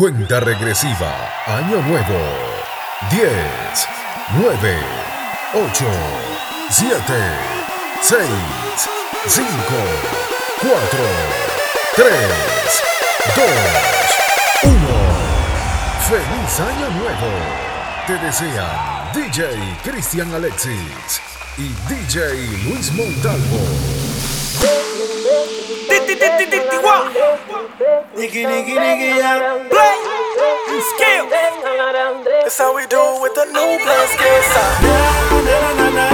Cuenta regresiva. Año nuevo. 10, 9, 8, 7, 6, 5, 4, 3, 2, 1. ¡Feliz Año Nuevo! Te desean DJ Cristian Alexis y DJ Luis Montalvo. Nigga, nigga, nigga, yeah. Play skill. That's how we do with the new blood na Na na na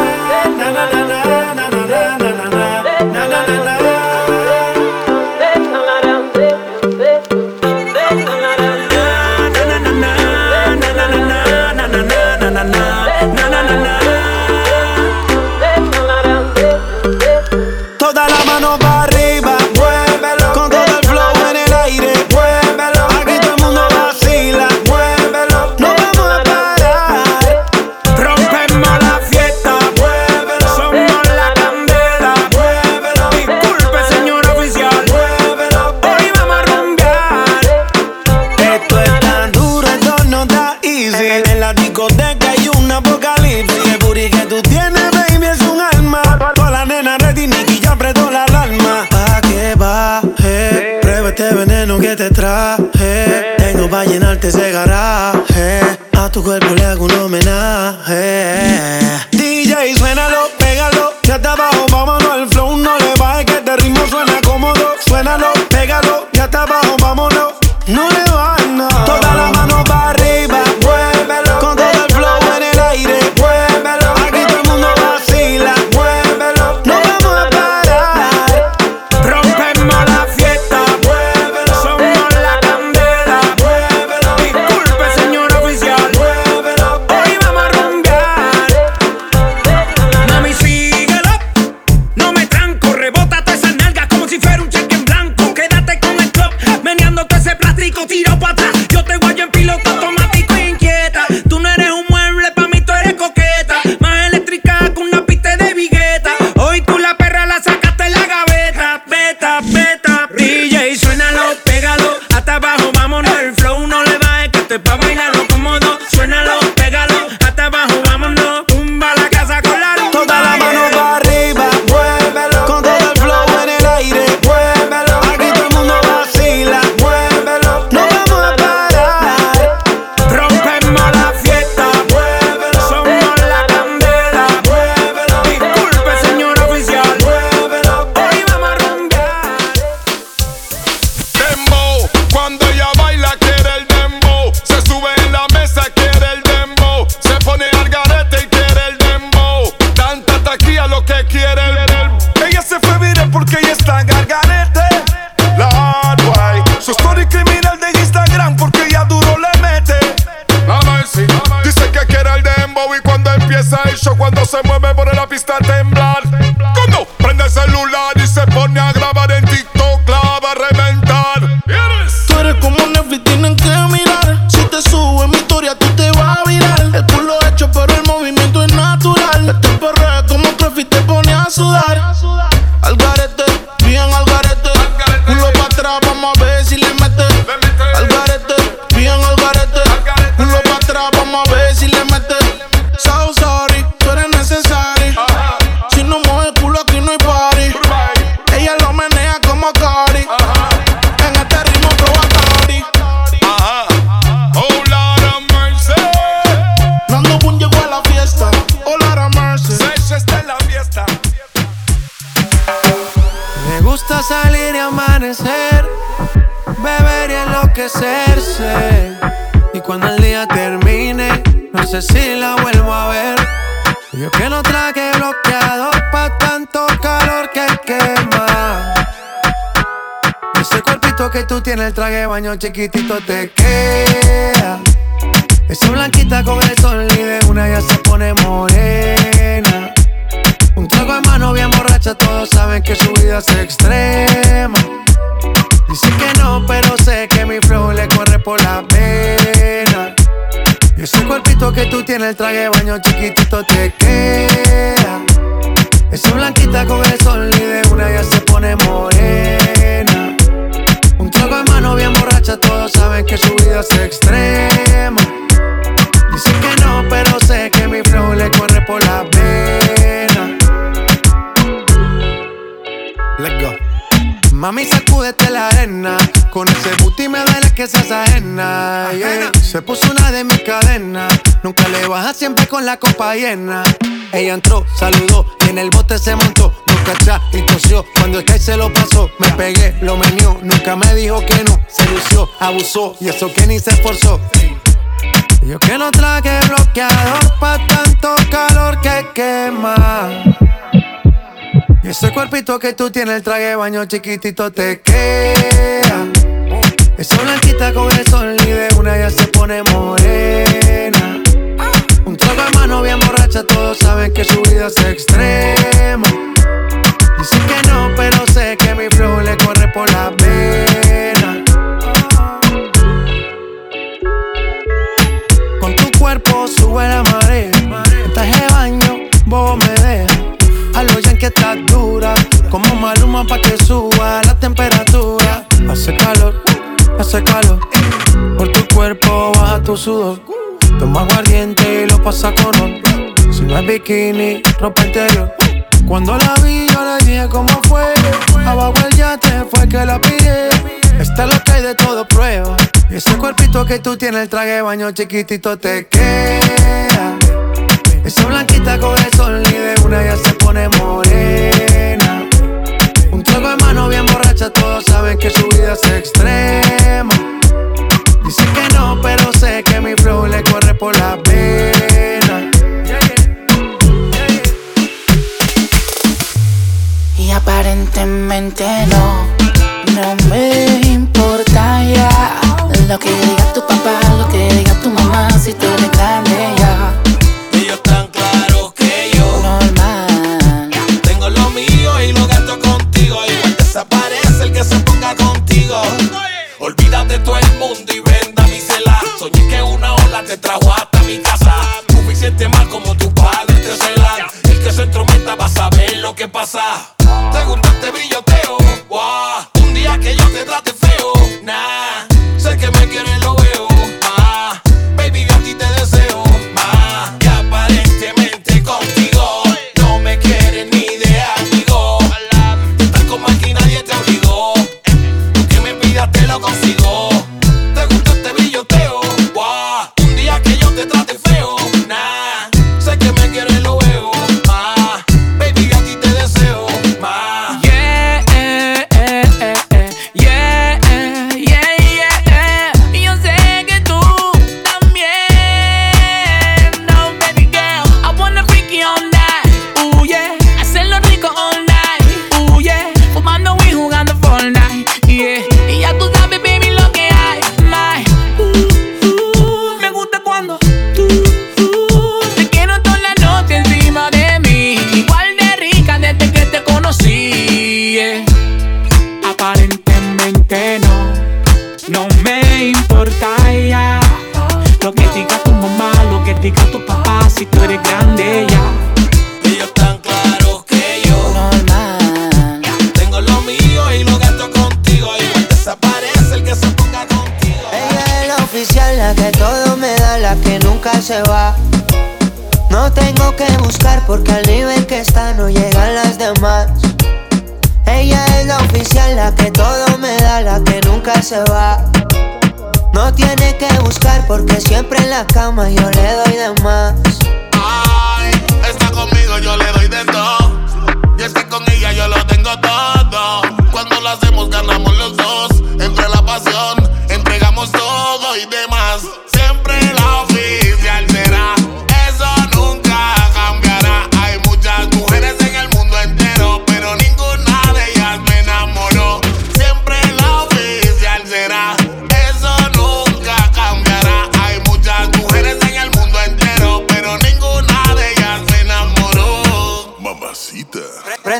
na na na na na. Chiquitito te Se puso una de mis cadenas. Nunca le baja siempre con la copa llena. Ella entró, saludó y en el bote se montó. Nunca atrás y tosió. Cuando el que se lo pasó, me pegué, lo menió. Nunca me dijo que no. Se lució, abusó y eso que ni se esforzó. Yo que no traje bloqueador pa' tanto calor que quema. Y ese cuerpito que tú tienes, el traje baño chiquitito te queda. Esa blanquita con el sol y de una ya se pone morena. Un trago de mano bien borracha, todos saben que su vida es extrema. Dicen que no, pero sé que mi flow le corre por la pena. cuerpo sube la marea. Traje de baño, vos me deja. A lo que estás dura. Como maluma pa' que suba la temperatura. Hace calor, hace calor. Por tu cuerpo baja tu sudor. Toma aguardiente y lo pasa con oro. Si no es bikini, ropa interior. Cuando la vi, yo le dije cómo fue. Abajo el yate fue que la pide. Está lo hay de todo prueba. Y ese cuerpito que tú tienes, el traje baño chiquitito te queda. Esa blanquita con el sol y de una ya se pone morena. Un trago de mano bien borracha, todos saben que su vida es extrema. Dicen que no, pero sé que mi flow le corre por la pena. Y aparentemente no, no me importa ya lo que diga tu papá, lo que diga tu mamá, si tú eres grande que se ponga contigo. Olvídate todo el mundo y venda mi cela. Soñé que una ola te trajo hasta mi casa. Suficiente mal como tu padre te celan. El que se entrometa va a saber lo que pasa. Si tú eres grande ya. Ellos tan claros que yo. Normal. Tengo lo mío y lo gasto contigo. Igual desaparece el que se ponga contigo. Ella es la oficial, la que todo me da, la que nunca se va. No tengo que buscar porque al nivel que está no llegan las demás. Ella es la oficial, la que todo me da, la que nunca se va. No tiene que buscar porque siempre en la cama yo le doy de más. Ay, está conmigo, yo le doy de todo. Y es con ella yo lo tengo todo. Cuando lo hacemos, ganamos los dos. Entre la pasión, entregamos todo y demás. Siempre la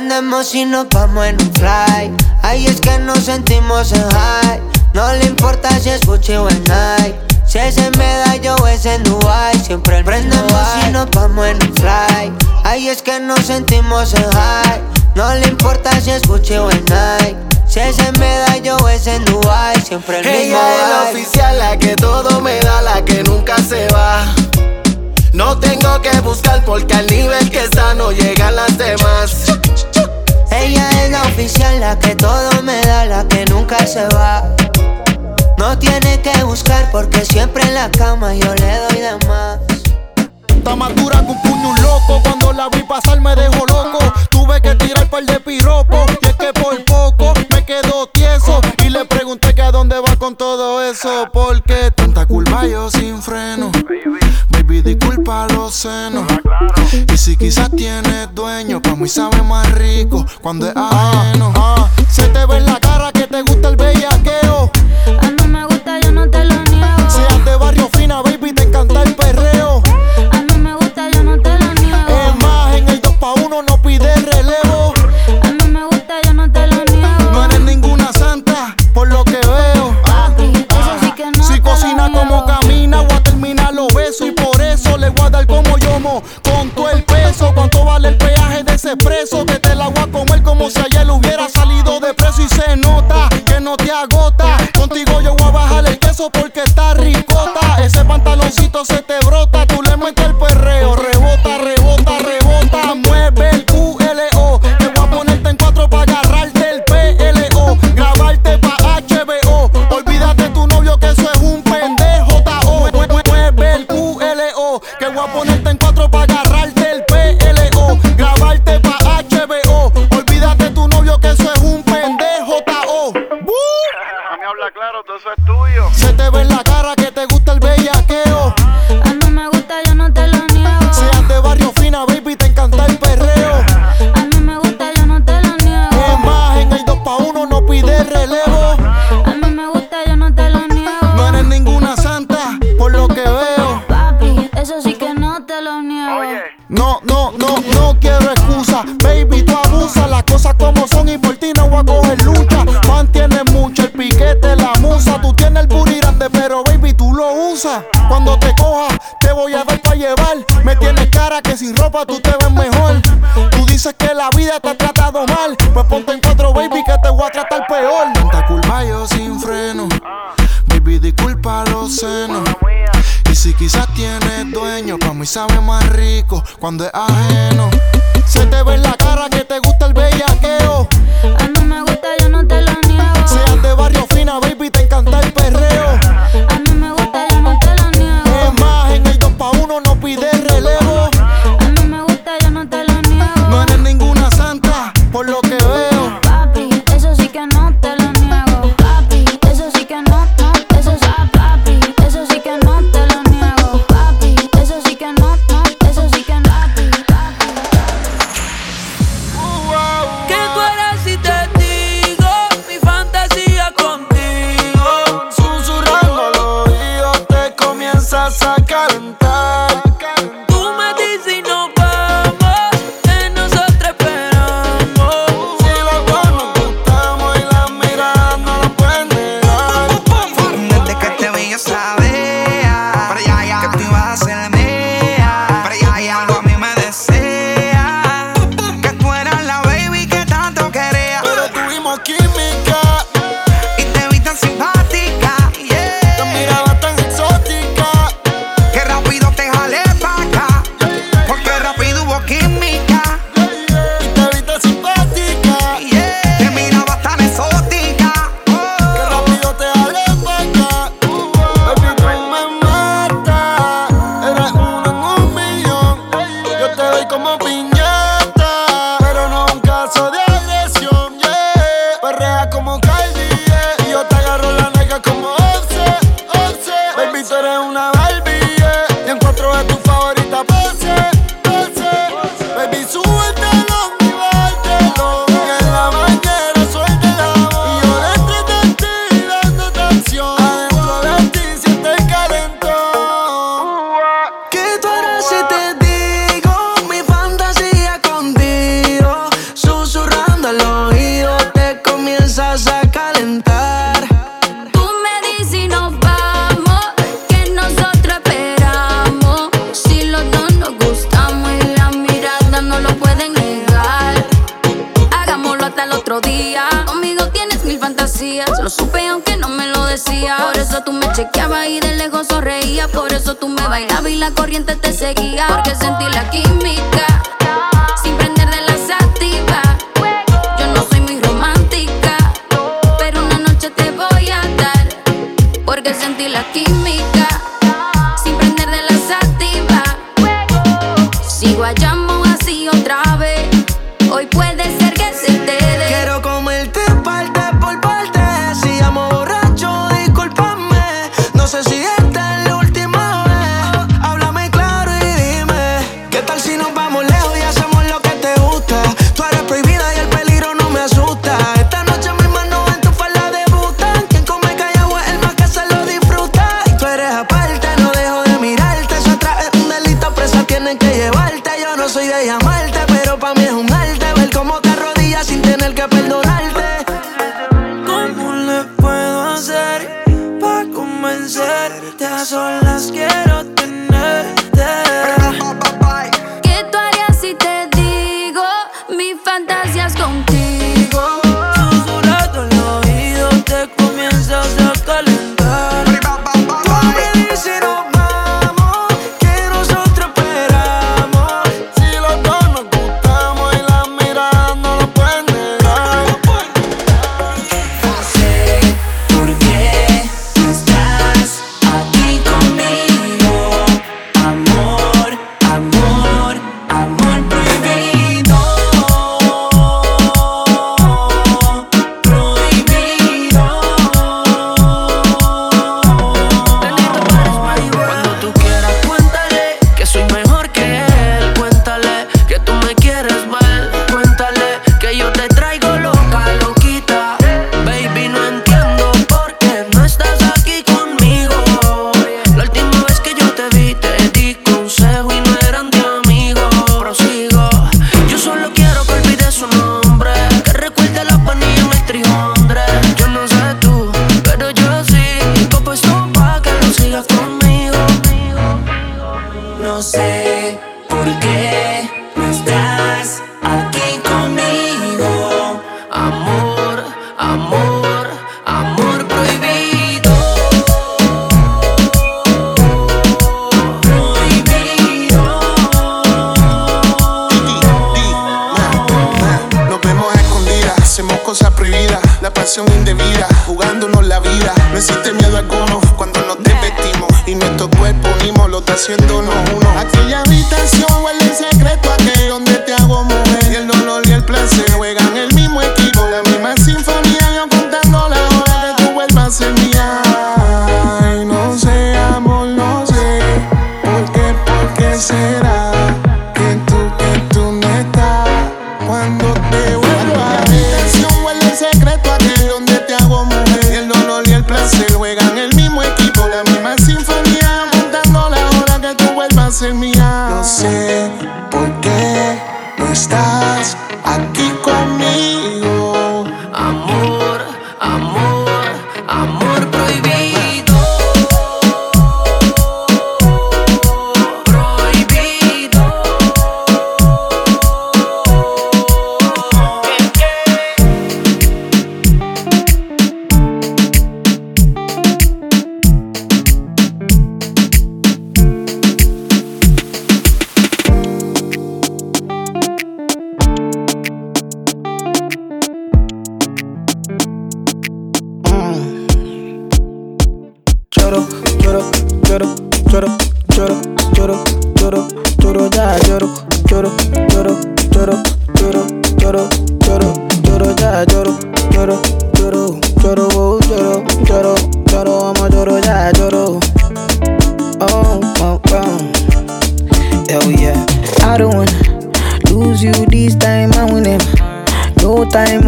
Prendemos y nos vamos en un fly. Ahí es que nos sentimos en high. No le importa si es Gucci o en Nike. Si es en Medallo o es en Dubai. Siempre prendemos y nos vamos en un fly. Ahí es que nos sentimos en high. No le importa si es Gucci o en Nike. Si es en Medallo o es en Dubai. Siempre el Ella es la oficial, la que todo me da, la que nunca se va. No tengo que buscar porque al nivel que está no llegan las demás. Ella es la oficial, la que todo me da, la que nunca se va. No tiene que buscar porque siempre en la cama yo le doy de más. Está más dura que un puño un loco. Cuando la vi pasar me dejó loco. Tuve que tirar par de piropos. Y es que por poco me quedo tieso. Y le pregunté que a dónde va con todo eso. Porque tanta culpa yo sin freno. Baby, disculpa los senos. Y si quizás tienes dueño, pa' mí sabe más rico cuando es ajeno. Ah, se te ve en la cara que te gusta el bellaqueo. el peaje de ese preso que te la voy a comer como si ayer hubiera salido de preso y se nota que no te agota. Contigo yo voy a bajar el queso porque está ricota. Ese pantaloncito se te brota. tú te ves mejor. Tú dices que la vida te ha tratado mal. Pues ponte en cuatro, baby, que te voy a tratar peor. Tanta culpa yo sin freno. Baby, disculpa los senos. Y si quizás tienes dueño, para mí sabe más rico cuando es ajeno. Se te diga te seguía porque sentí la química.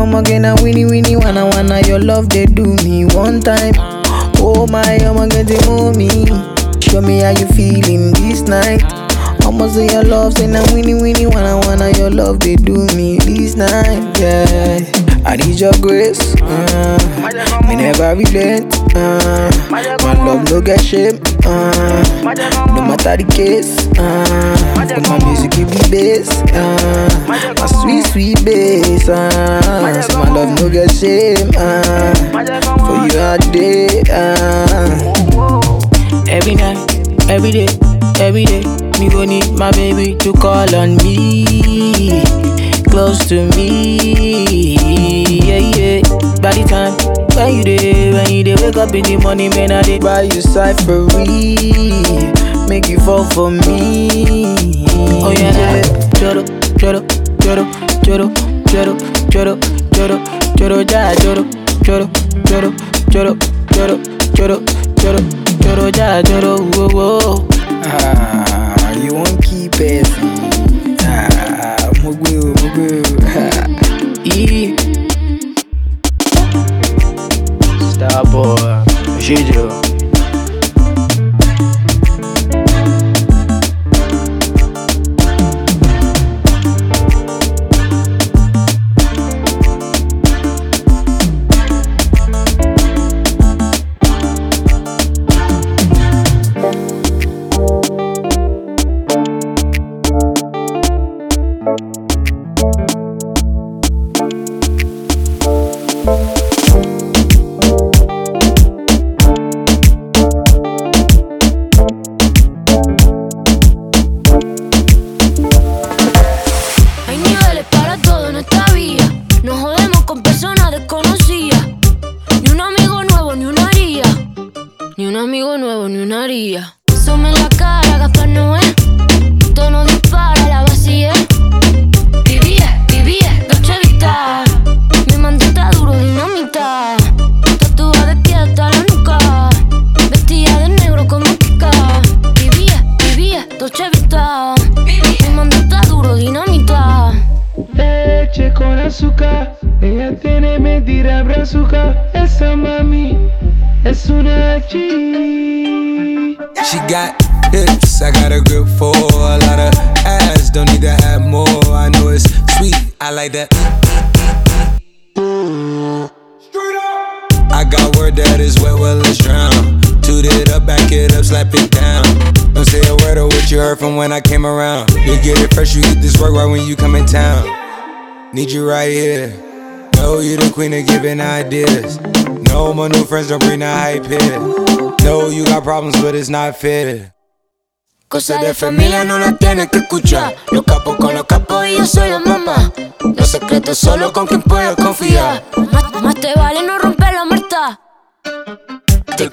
yomo get a winnie winnie wanna wanna your love they do me one time. Oh my omo get they move me. Show me how you feeling this night. I'ma say your love, say now winnie winnie wanna wanna your love they do me this night, yeah. I need your grace, uh, me never relent, uh, my love no get shame, uh, no matter the case, uh, my music give me bass, uh, my sweet sweet bass, uh, so my love no get shame, uh, for you all day, uh. every night, every day, every day. Me go need my baby to call on me. Close to me. Yeah, yeah. By the time when you day, when you day, wake up in the morning, man, I did buy you cyphery. Make you fall for me. Oh yeah, yeah. Choro, choro, choro, choro, choro, choro, choro, choro, ya, choro, choro, choro, choro, choro, choro, choro, choro, ya, choro, whoa, whoa. Ah, you won't keep it. Ah, mugwe, mugwe. E. С тобой жить Need you right here. Know you the queen of giving ideas. No, my new friends don't bring the hype here. Know you got problems, but it's not fair. Cosas de familia no las tienes que escuchar. Los capos con los capos y yo soy la mamá. Los secretos solo con quien puedo confiar. Más, más te vale no romper la muerta. Ni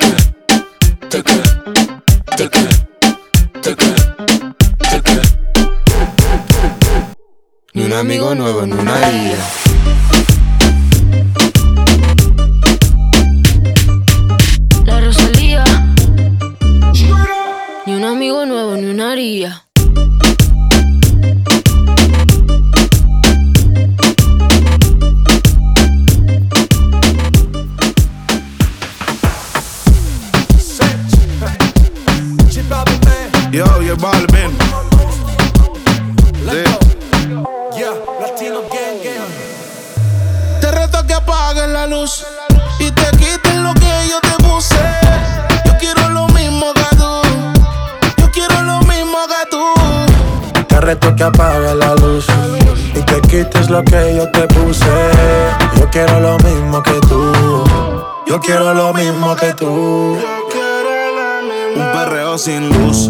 un amigo nuevo, ni una guía. La Rosalía. Ni un amigo nuevo, ni una haría. Yo, yo, Balvin. Te reto que apagues la luz y te quites lo que yo te puse. Yo quiero lo mismo que tú. Yo quiero lo mismo que tú. Te reto que apagues la luz y te quites lo que yo te puse. Yo quiero lo mismo que tú. Yo quiero lo mismo que tú. Un perreo sin luz.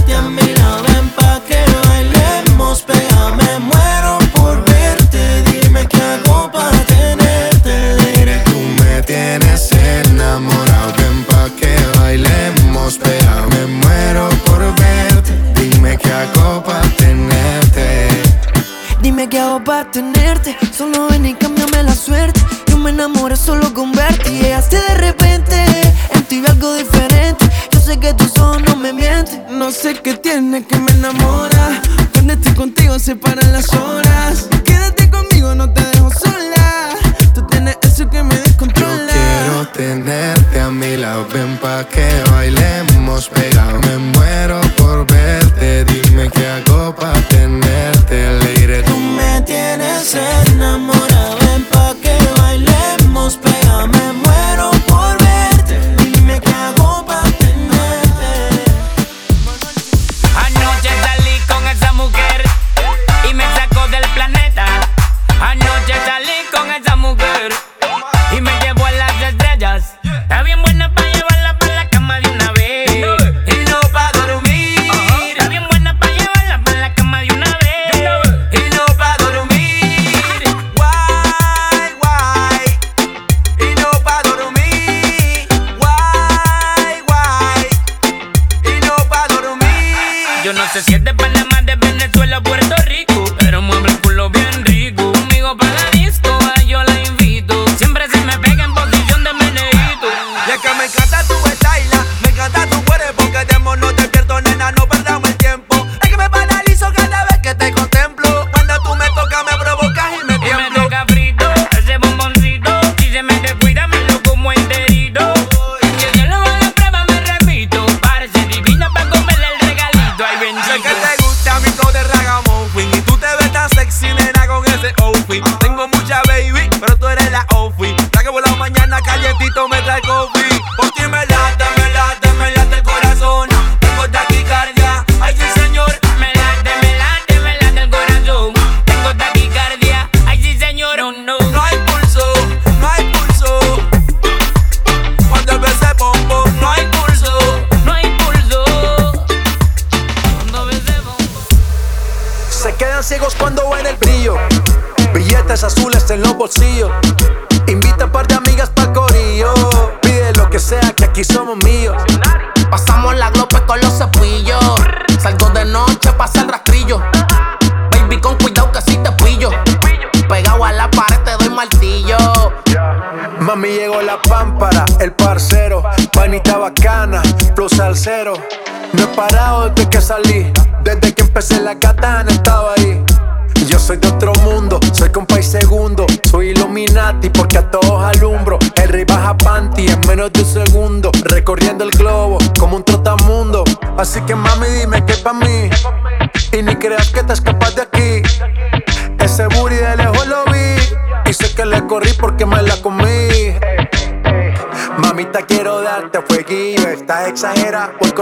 prospera. Me muero por verte, dime qué hago para tenerte. Dime qué hago para tenerte, solo ven y cámbiame la suerte. Yo me enamoré solo con verte y llegaste de repente. En ti algo diferente, yo sé que tus ojos no me mienten. No sé qué tiene que me enamora. Cuando estoy contigo se paran las horas. Quédate conmigo, no te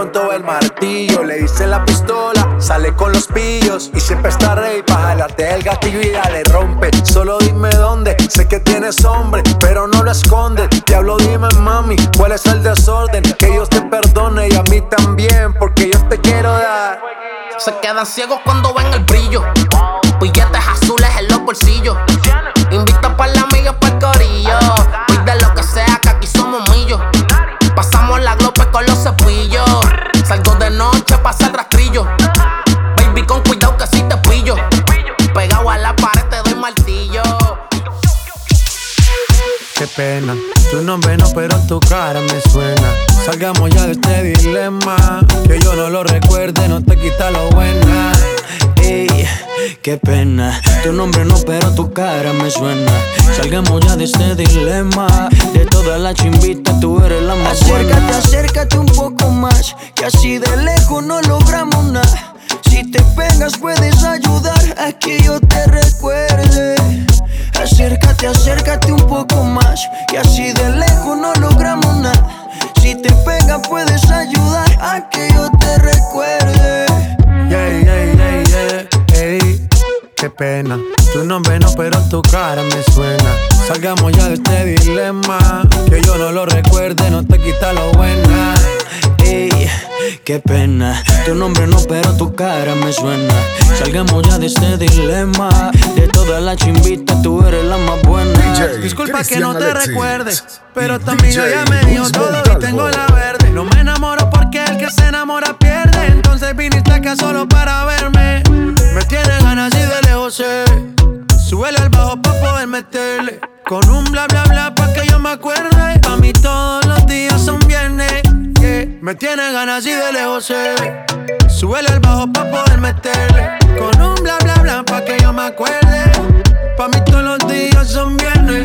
con todo el martillo. Le hice la pistola, sale con los pillos. Y siempre está rey para jalarte el gatillo y ya le rompe. Solo dime dónde, sé que tienes hombre, pero no lo escondes. Te hablo, dime mami, cuál es el desorden. Que Dios te perdone y a mí también, porque yo te quiero dar. Se quedan ciegos cuando ven el brillo. Billetes azules en los bolsillos. pasa rastrillo. Baby, con cuidado que si te pillo. Pegado a la pared te doy martillo. Qué pena, tu nombre no, pero tu cara me suena. Salgamos ya de este dilema. Que yo no lo recuerde, no te quita lo buena. Ey qué pena. Tu nombre no, pero tu cara me suena. Salgamos ya de este dilema. De toda la chimbita, tú eres la más Acércate, acércate un poco más. Que así de lejos no logramos nada. Si te pegas, puedes ayudar a que yo te recuerde. Acércate, acércate un poco más. Que así de lejos no logramos nada. Si te pegas, puedes ayudar a que yo te recuerde. Qué pena. Tu nombre no, pero tu cara me suena. Salgamos ya de este dilema. Que yo no lo recuerde, no te quita lo buena. Ey, qué pena. Tu nombre no, pero tu cara me suena. Salgamos ya de este dilema. De todas las chimbitas, tú eres la más buena. Disculpa que no te recuerde, pero tu amiga ya me dio todo y tengo la verde. No me enamoro porque el que se enamora pierde. Viniste acá solo para verme. Me tiene ganas y de lejos sé. Súbele al bajo pa' poder meterle. Con un bla bla bla pa' que yo me acuerde. A mí todos los días son viernes. Me tiene ganas y de lejos sé. Súbele al bajo pa' poder meterle. Con un bla bla bla pa' que yo me acuerde. Pa' mí todos los días son viernes.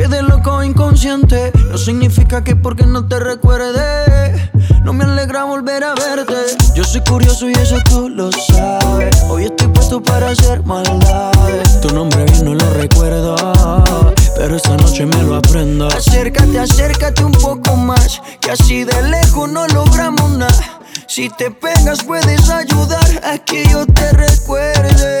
Quedé loco inconsciente. No significa que porque no te recuerde. No me alegra volver a verte. Yo soy curioso y eso tú lo sabes. Hoy estoy puesto para hacer maldades. Tu nombre bien no lo recuerdo. Pero esta noche me lo aprendo. Acércate, acércate un poco más. Que así de lejos no logramos nada. Si te pegas, puedes ayudar a que yo te recuerde.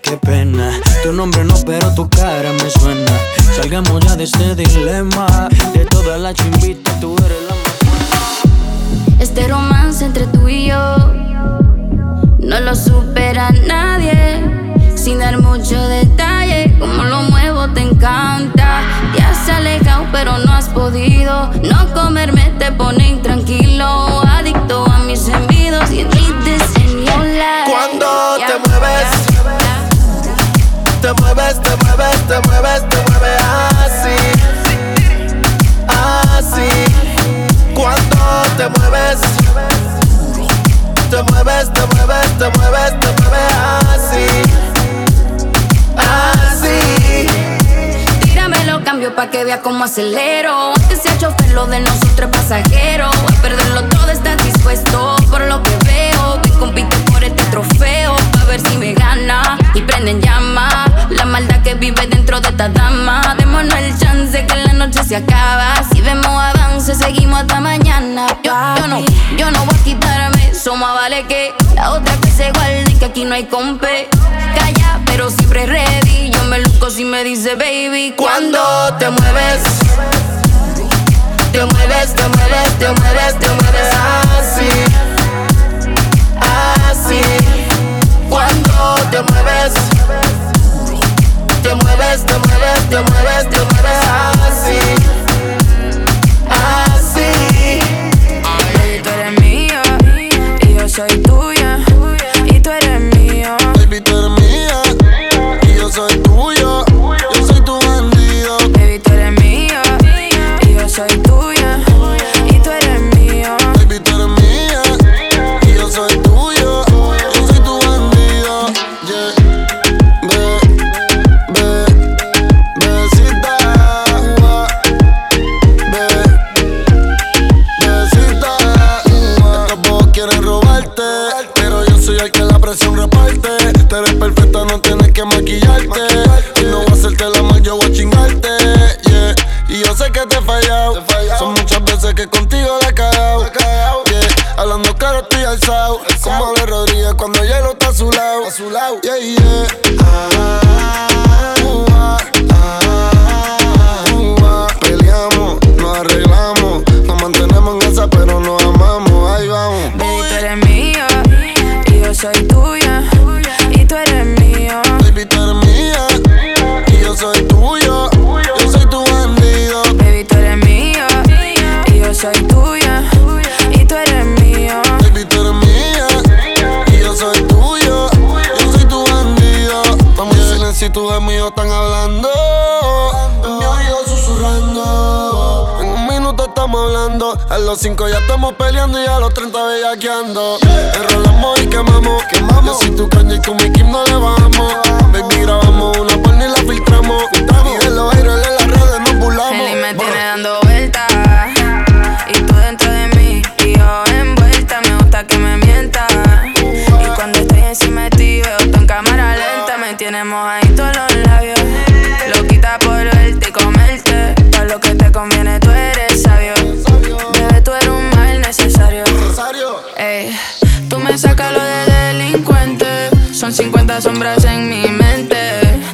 qué pena. Tu nombre no, pero tu cara me suena. Salgamos ya de este dilema. De todas las chimbitas, tú eres la más Este romance entre tú y yo no lo supera nadie. Sin dar mucho detalle, como lo muevo te encanta. Te has alejado, pero no has podido. No comerme te pone intranquilo. Adicto a mis envidos y en your life. Cuando te mueves, te mueves, te mueves, te mueves así, así. Cuando te mueves, te mueves, te mueves, te mueves, te mueves así, así. Tíramelo, cambio pa' que vea cómo acelero. Antes sea chofer, lo de nosotros pasajero. A perderlo todo estás dispuesto. Por lo que veo, que compite por este trofeo. Pa' ver si me gana y prenden llama. La maldad que vive dentro de esta dama. Démonos el chance que la noche se acaba. Si vemos avance, seguimos hasta mañana. Yo, yo no, yo no voy a quitarme. Eso más vale que la otra que se guarde. Que aquí no hay compe. Calla, pero siempre ready. Yo me luzco si me dice baby. Cuando te mueves, te mueves, te mueves, te mueves, te mueves así, así. Cuando te mueves, te mueves, te mueves, te mueves, te mueves los 5 ya estamos peleando y a los 30 bellaqueando. Yeah. Enrolamos y quemamos. quemamos. Yo soy tu caña y con mi Kim no le bajamos. Baby, grabamos una porno y la filtramos. filtramos. Y de los aires de las redes nos burlamos. Él me tiene dando me saca lo de delincuente. Son 50 sombras en mi mente.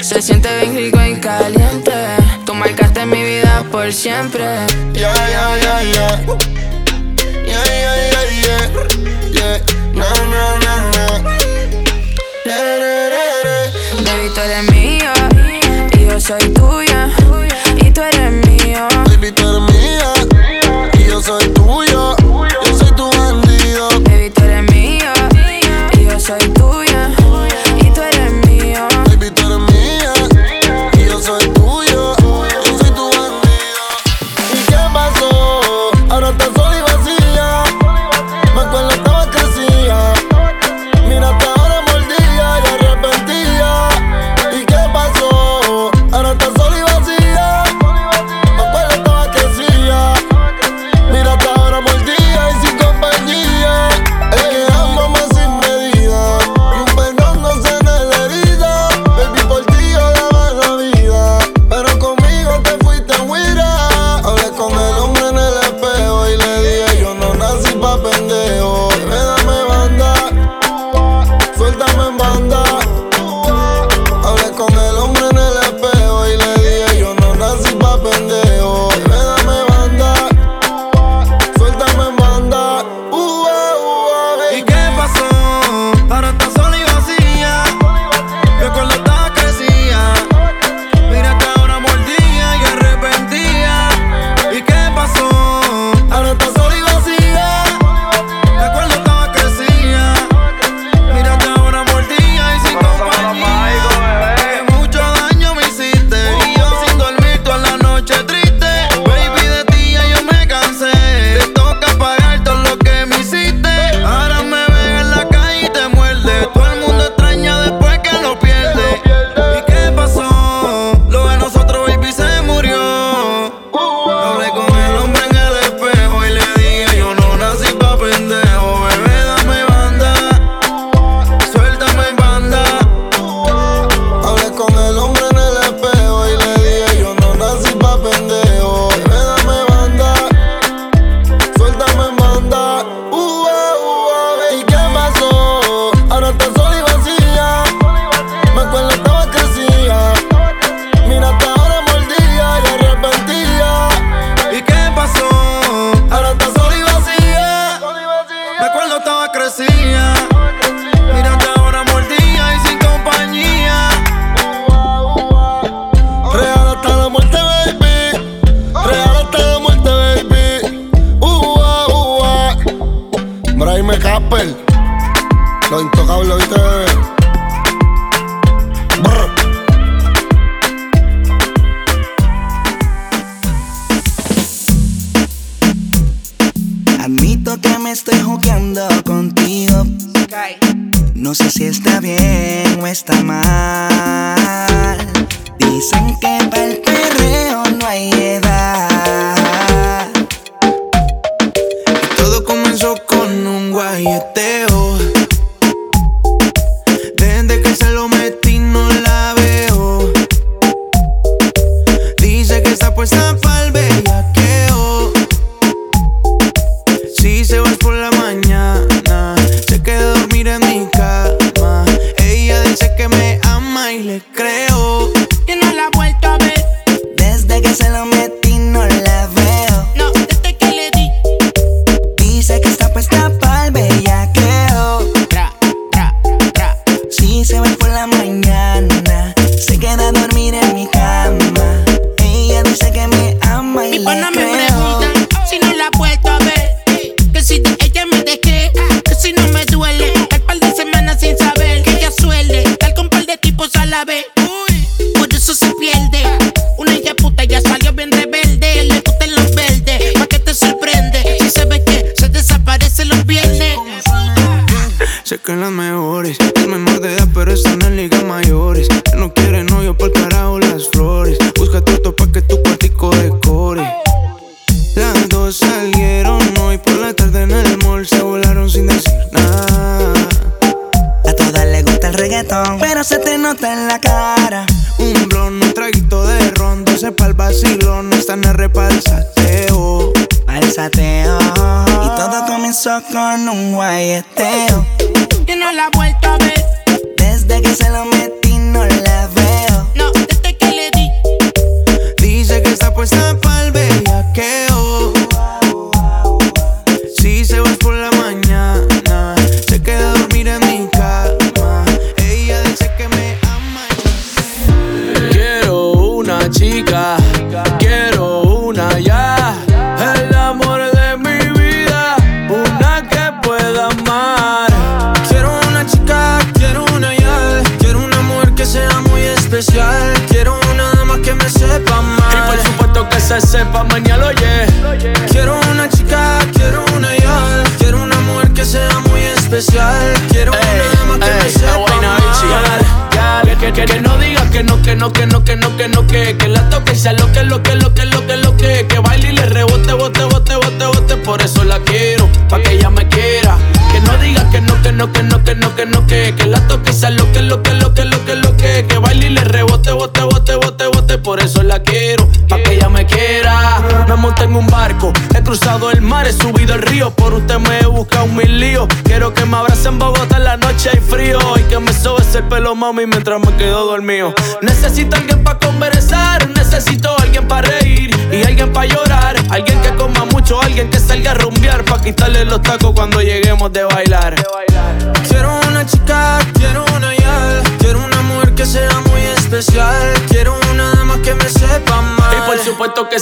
Se siente bien rico y caliente. Tú marcaste mi vida por siempre. Yeah, yeah, yeah, yeah. Yeah, yeah, yeah, yeah. yeah. No, no, no, no. Baby, tú eres mío y yo soy tuyo. cuando estaba crecía.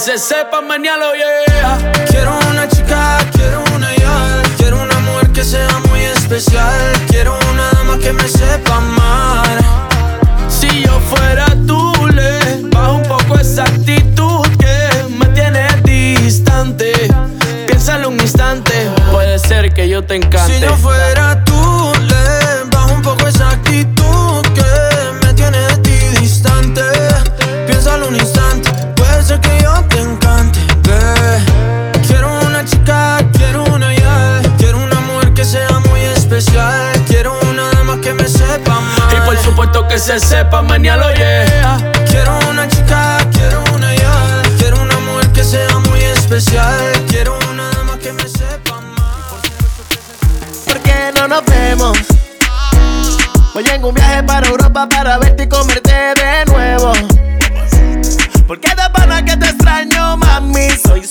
says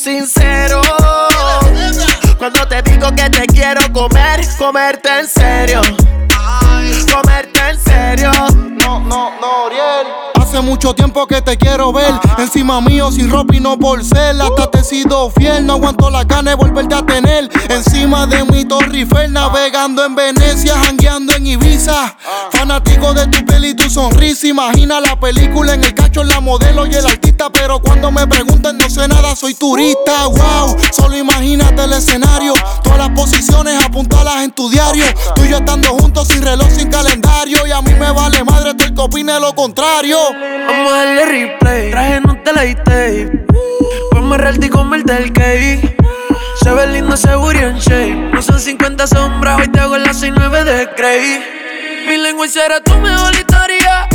sincero. Cuando te digo que te quiero comer, comerte en serio. Comerte en serio. No, no, no, Oriel. Hace mucho tiempo que te quiero ver. Encima mío, sin ropa y no por ser. Hasta te he sido fiel. No aguanto la gana de volverte a tener. Encima de mi Torre Eiffel, navegando en Venecia, jangueando en Ibiza. Fanático de tu piel y tu sonrisa. Imagina la película en el cacho, la modelo y el artista. Pero cuando me preguntan, no sé nada, soy turista. Wow, solo imagínate el escenario. Todas las posiciones apuntalas en tu diario. Tú y yo estando juntos, sin reloj, sin calendario. Y a mí me vale madre todo el que opine lo contrario. Vamos a darle replay. Traje no te la tape. Ponme y comerte el cake. Se ve lindo ese booty en shape. No son 50 sombras, hoy te hago las 69 de Cray. Mi lengua será tu mejor historia.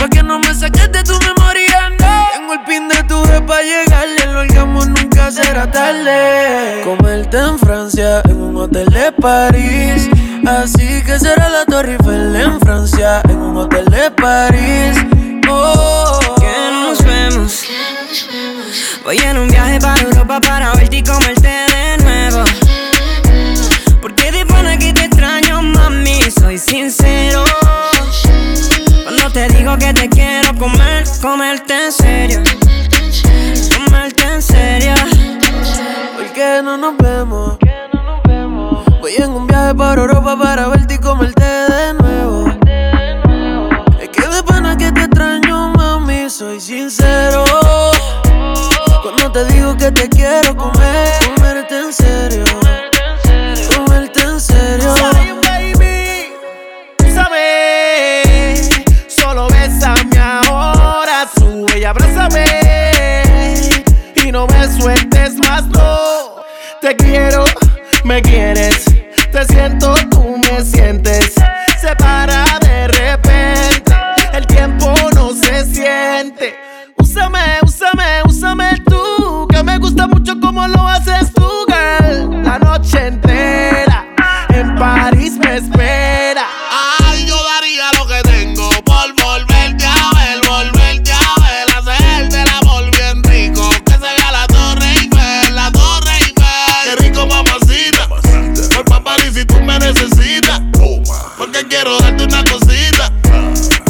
Pa' que no me saques de tu memoria. no. Tengo el pin de tu vez pa' llegarle. Lo hagamos nunca será tarde. Comerte en Francia, en un hotel de París. Así que será la Torre Eiffel en Francia, en un hotel de París. Oh, Que nos vemos. Voy en un viaje para Europa para verte y comerte de nuevo. Pana que te extraño, mami, soy sincero. Cuando te digo que te quiero comer, comerte en serio. Comerte en serio. ¿Por qué no nos vemos? Voy en un viaje para Europa para verte y comerte de nuevo. Es que de pana que te extraño, mami, soy sincero. Cuando te digo que te quiero comer. Comerte en serio. abrázame y no me sueltes más, no. Te quiero, me quieres, te siento, tú me sientes. Se para de repente, el tiempo no se siente. Úsame, úsame, úsame tú, que me gusta mucho como lo haces tú, girl. La noche entera en París me esperas. Quiero darte una cosita.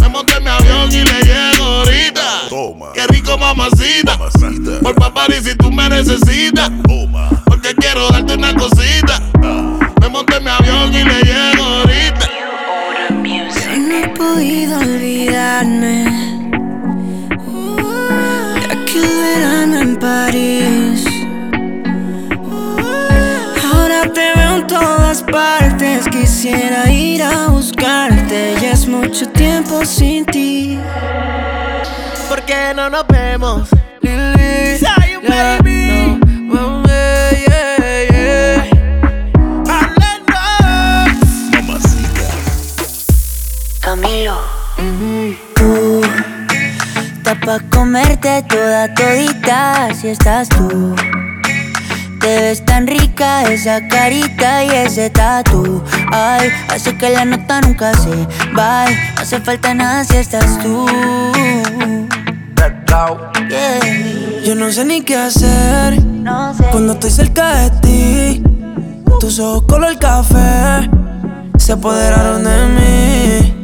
Me monté en mi avión y le llego ahorita. Qué rico, mamacita. Por papá, y si tú me necesitas. Porque quiero darte una cosita. Me monté en mi avión y le llego ahorita. Yo no he podido olvidarme de aquel verano en París. Ahora te veo en todas partes. Quisiera ir a buscarte. Ya es mucho tiempo sin ti. ¿Por qué no nos vemos? Lili, Say, yeah, baby. no, mami, yeah, yeah. Camilo. Tú, está pa' comerte toda todita si estás tú. Te ves tan rica esa carita y ese tatu. Ay, hace que la nota nunca se va. No hace falta nada si estás tú. Yeah. Yo no sé ni qué hacer No sé. cuando estoy cerca de ti. Tus ojos color café se apoderaron de mí.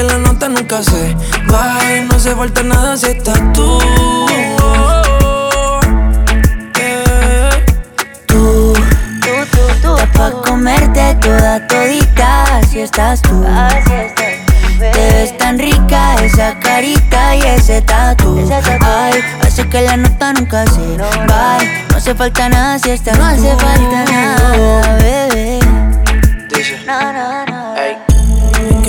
que la nota nunca se vaya. No hace falta nada si estás tú. Yeah. Tú, está pa' comerte toda todita si estás tú. Te ves tan rica esa carita y ese tatu. Ay, hace que la nota nunca se vaya. No hace falta nada si estás No hace falta nada, bebé. No, no, no.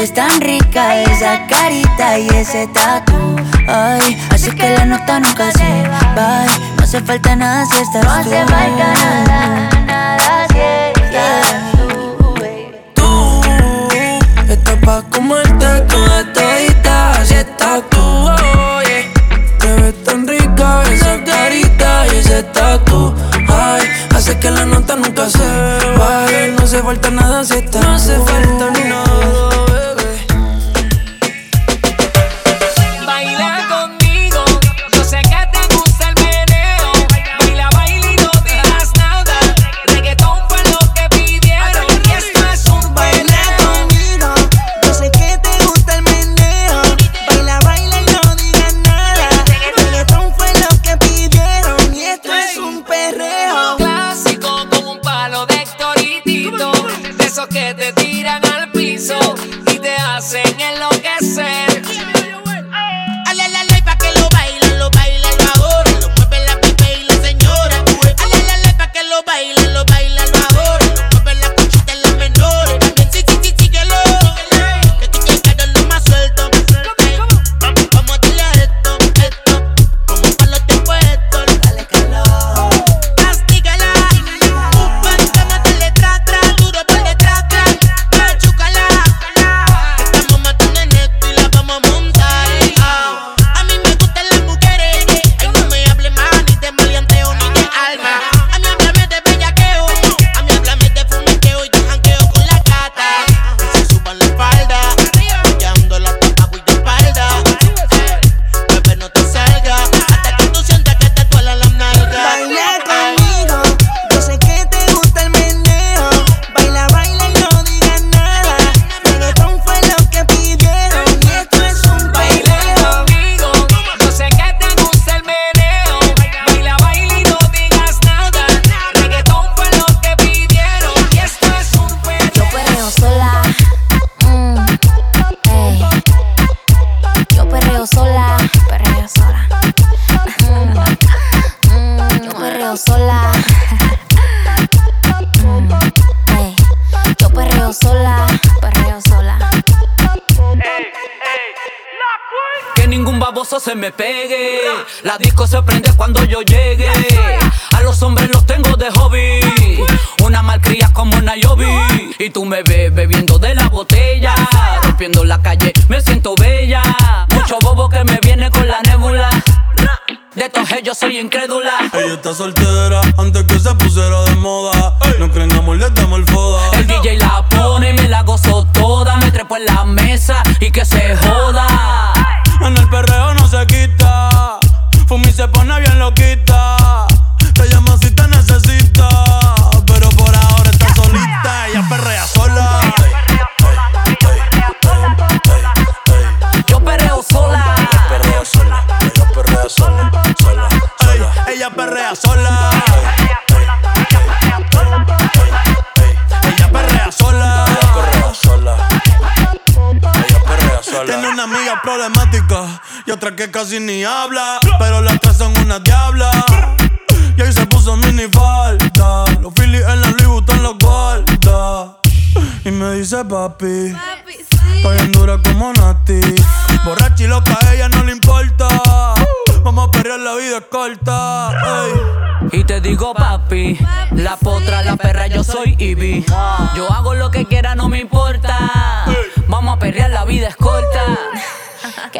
Ves tan rica esa carita y ese tatu. Ay, así que la nota nunca se va. No hace falta nada si estás tú. No hace falta nada, nada si estás tú. Tú estás pa' comerte toda todita si estás tú. oh, yeah. Te ves tan rica esa carita y ese tatu. Ay, hace que la nota nunca se baje. No hace falta nada si estás No hace falta nada, Y tú me ves bebiendo de la botella. Rompiendo la calle, me siento bella. Mucho bobo que me viene con la nébula. De estos yo soy incrédula. Ella está soltera antes que se pusiera de moda. No creen amor, le damos el foda. El DJ la pone y me la gozo toda. Me trepo en la mesa y que se joda. Otra que casi ni habla. Pero las tres son una diabla. Y ahí se puso mini falta. Los Phillies en la Louis Vuitton los guarda. Y me dice papi. Estoy en dura como Nati. Borracha y loca, a ella no le importa. Vamos a perrear, la vida es corta. ey. Y te digo papi, la potra, la perra, yo soy Ivy. Yo hago lo que quiera, no me importa. Vamos a perrear, la vida es corta.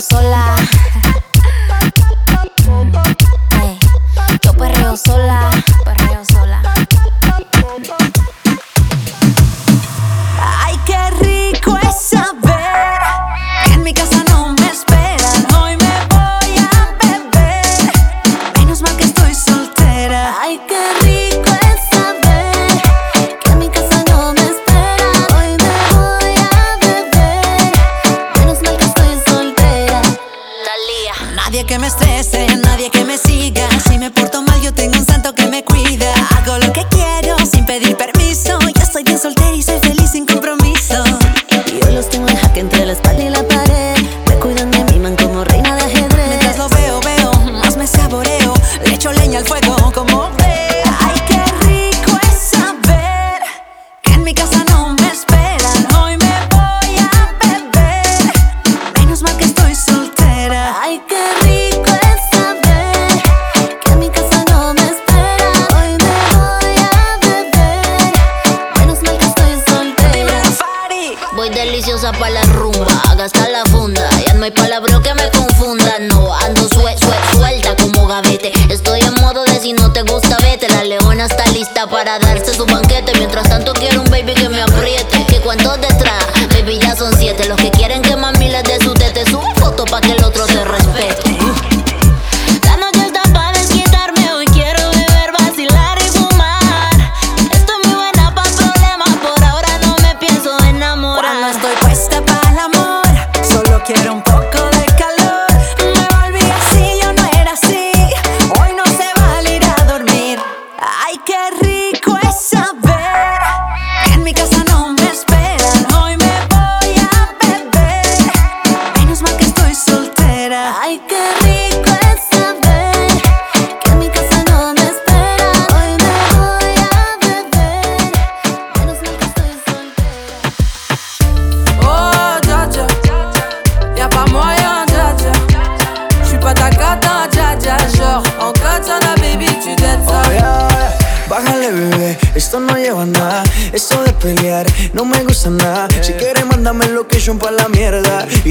Sola. Yo. Perreo sola. Soltera para darse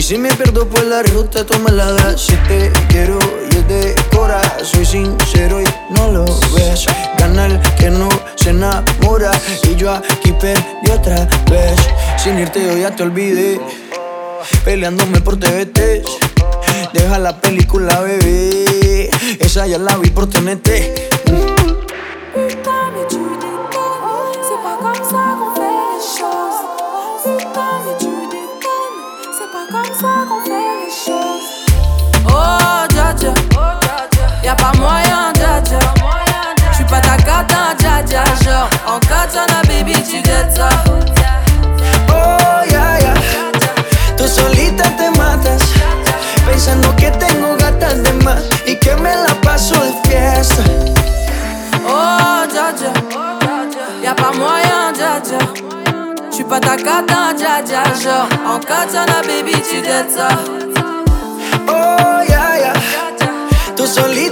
si me pierdo por la ruta, tú me la das. Si te quiero y es de cora, soy sincero y no lo ves. Gana el que no se enamora. Y yo aquí perdí otra vez. Sin irte, yo ya te olvidé. Peleándome por TVT. Deja la película, bebé. Esa ya la vi por TNT. y'a pas moyen, dja dja. J'suis pas ta cata, dja dja. Genre, en katana, baby, tu gâtes ça. Oh, yeah, yeah. Tú solita te matas. Pensando que tengo gatas de más y que me la paso de fiesta. Oh, dja dja. Y'a pas moyen, dja dja. J'suis pas ta cata, dja dja. Genre, en katana, baby, tu gâtes ça. Oh,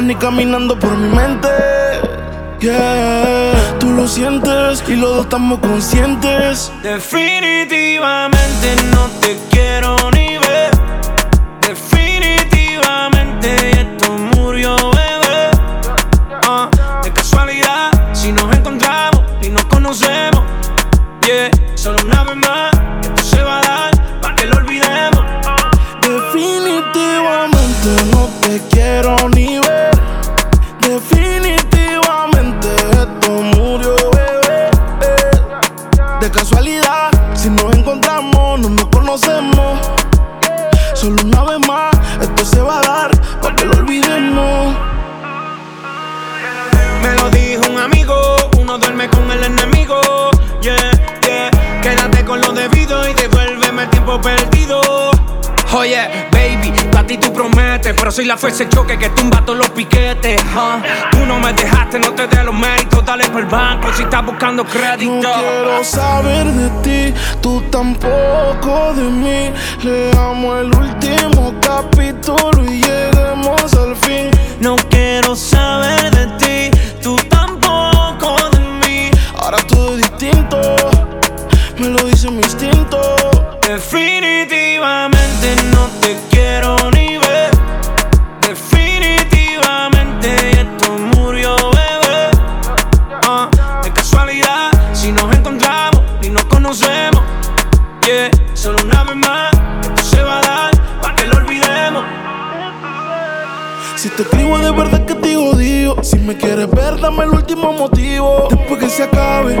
ni caminando por mi mente. Yeah, tú lo sientes y los dos estamos conscientes. Definitivamente no No quiero saber de ti, tú tampoco de mí. Le amo el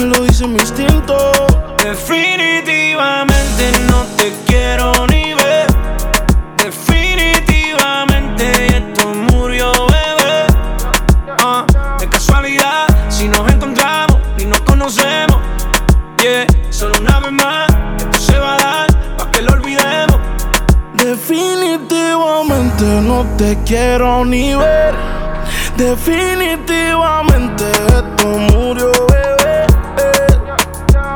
me lo dice mi instinto. Definitivamente no te quiero ni ver. Definitivamente esto murió, bebé. Ah, de casualidad, si nos encontramos y nos conocemos, yeah, solo una vez más, esto se va a dar pa' que lo olvidemos. Definitivamente no te quiero ni ver. Definitivamente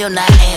millionaire.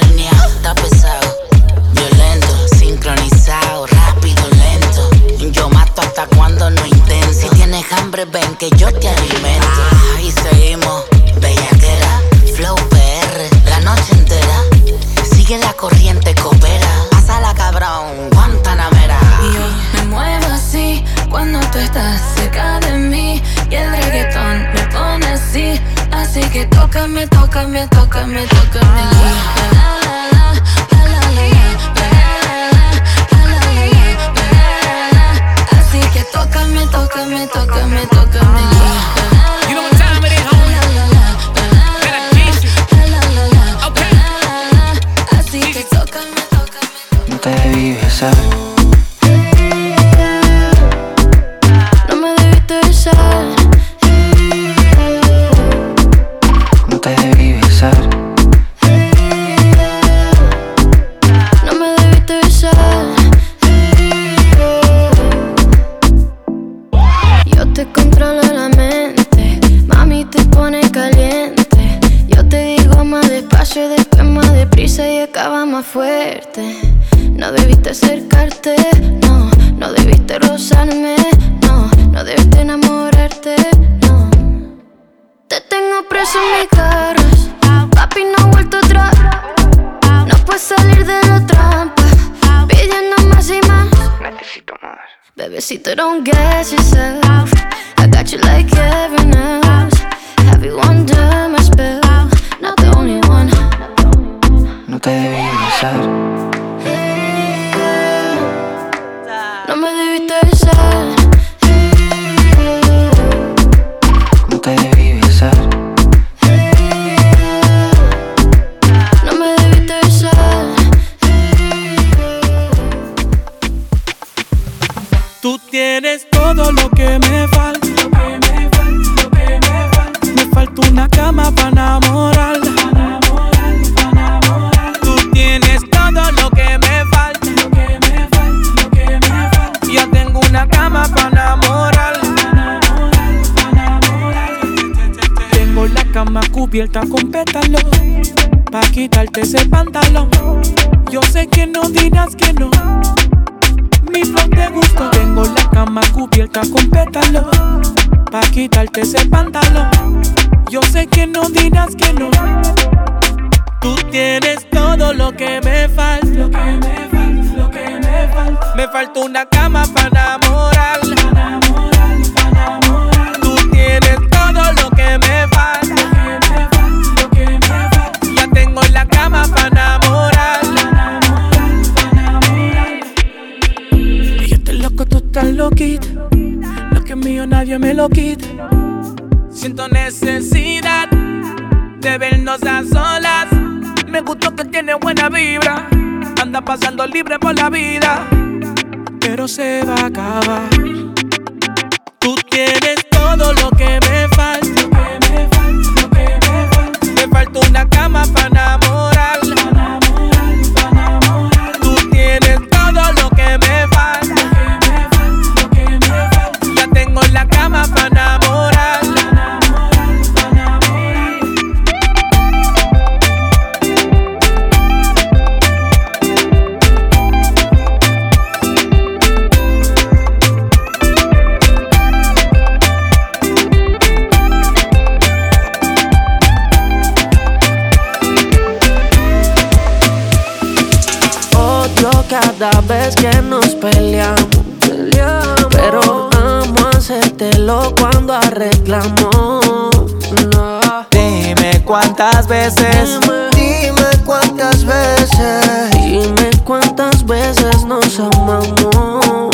Cuántas veces. Dime cuántas veces. Dime cuántas veces nos amamos.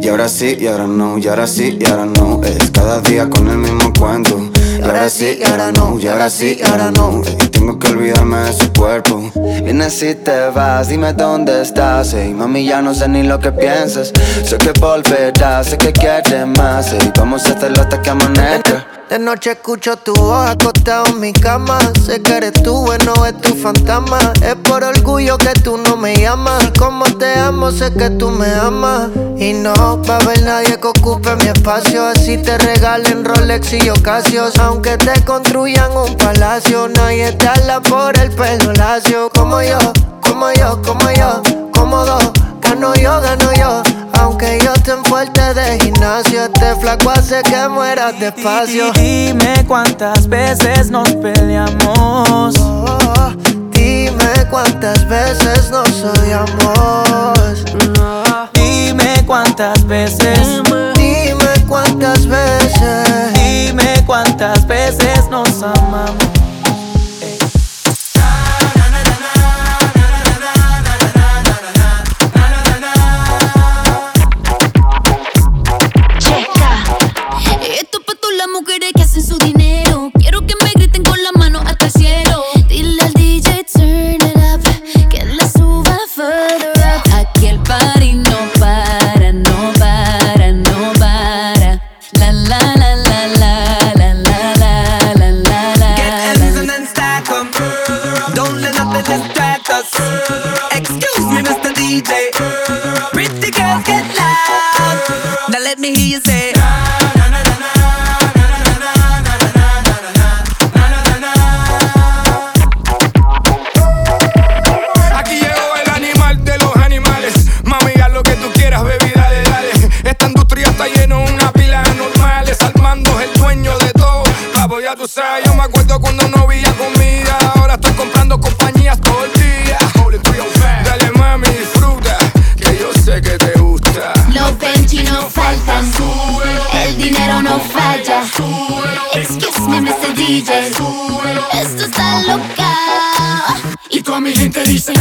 Y ahora sí, y ahora no, y ahora sí, y ahora no. Es cada día con el mismo cuento. Y ahora sí, y ahora no, y ahora sí, y ahora no. Y tengo que olvidarme de su cuerpo. Vienes si te vas, dime dónde estás. Ey, mami, ya no sé ni lo que piensas. Sé que volverás, sé que quieres más. Ey, vamos a hacerlo hasta que amanezca. De noche escucho tu voz acostado en mi cama. Sé que eres tú, bueno, es tu fantasma. Es por orgullo que tú no me llamas. Como te amo, sé que tú me amas. Y no va a haber nadie que ocupe mi espacio. Así te regalen Rolex y Ocasios. Aunque te construyan un palacio, nadie te habla por el pelo lacio. Como yo, como yo, como yo, cómodo. Gano yo, gano yo. Aunque yo esté en fuerte de gimnasio, este flaco hace que mueras despacio. Dime cuántas veces nos peleamos. Oh, dime cuántas veces nos odiamos. Dime cuántas veces. Dime cuántas veces. Dime cuántas veces nos amamos. Excuse me, Mr. DJ. Pretty girls get. Now let me hear you say. Animal de los animales. Mami, lo que tú quieras. Esta industria está lleno de una pila el dueño de todo. Yo me acuerdo cuando no Dinero no falla. Excuse me, Mr. DJ. Esto está loca. Y toda mi gente dice.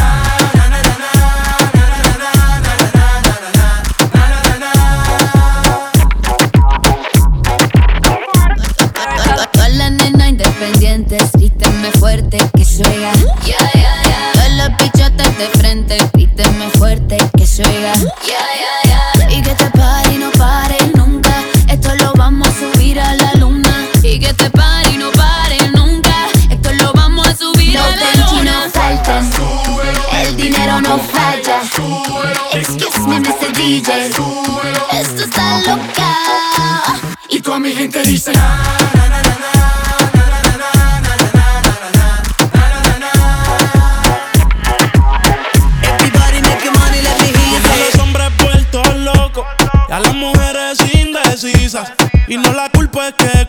Independientes, gríteme fuerte que. Todas las bichotas de frente, fuerte que. Mi gente dice. A los hombres locos y a las mujeres indecisas. Y no la culpa es que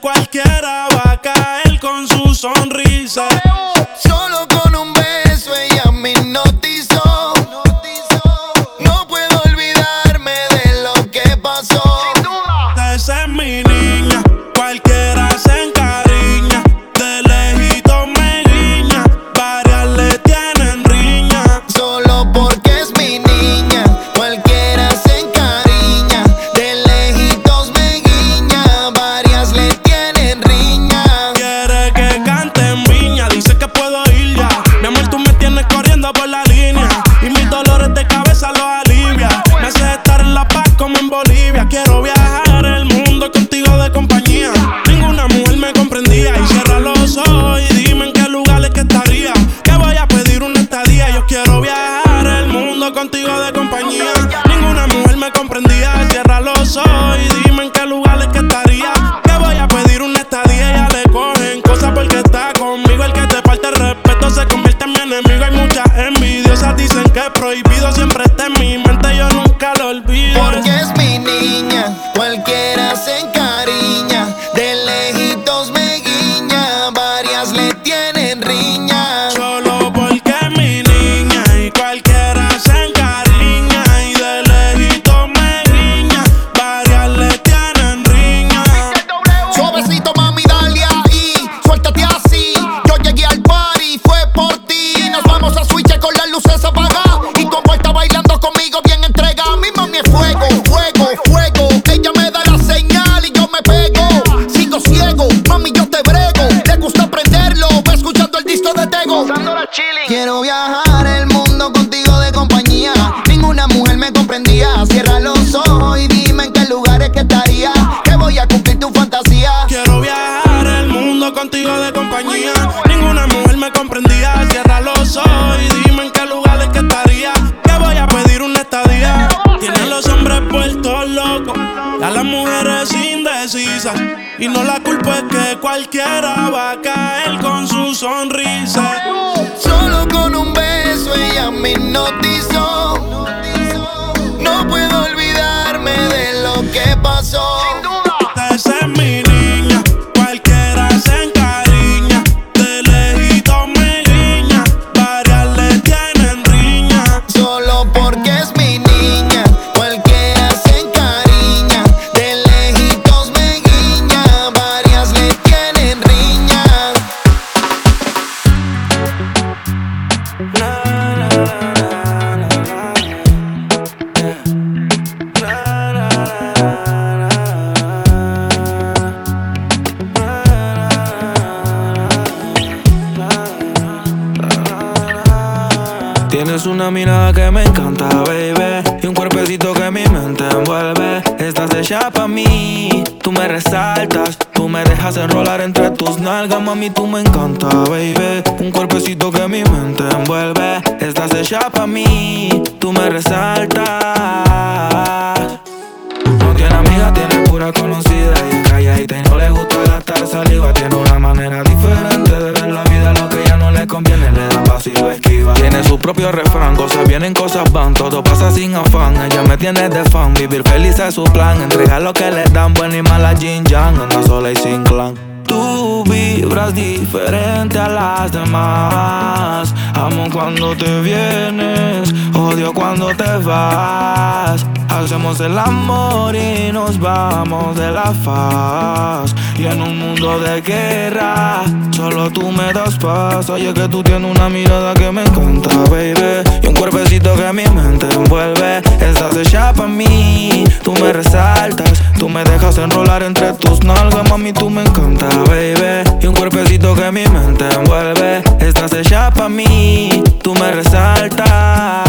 Entregar lo que le dan, buena y mala Jin Yang, anda sola y sin clan. Tú vibras diferente a las demás. Amo cuando te vienes, odio cuando te vas. Hacemos el amor y nos vamos de la faz. Y en un mundo de guerra, solo tú me das paz. Oye, que tú tienes una mirada que me encanta, baby. Y un cuerpecito que mi mente envuelve. Estás hecha pa' mí, tú me resaltas. Tú me dejas enrolar entre tus nalgas, mami, tú me encanta, baby. Y un cuerpecito que mi mente envuelve. Estás hecha pa' mí, tú me resaltas.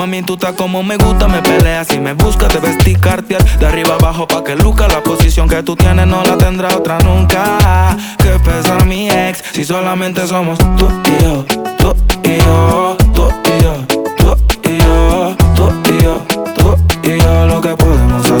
Mami, tú estás como me gusta, me peleas y me buscas, te vestir cartier De arriba abajo pa' que luca La posición que tú tienes no la tendrá otra nunca Que pesa mi ex Si solamente somos tú y yo Tú y yo,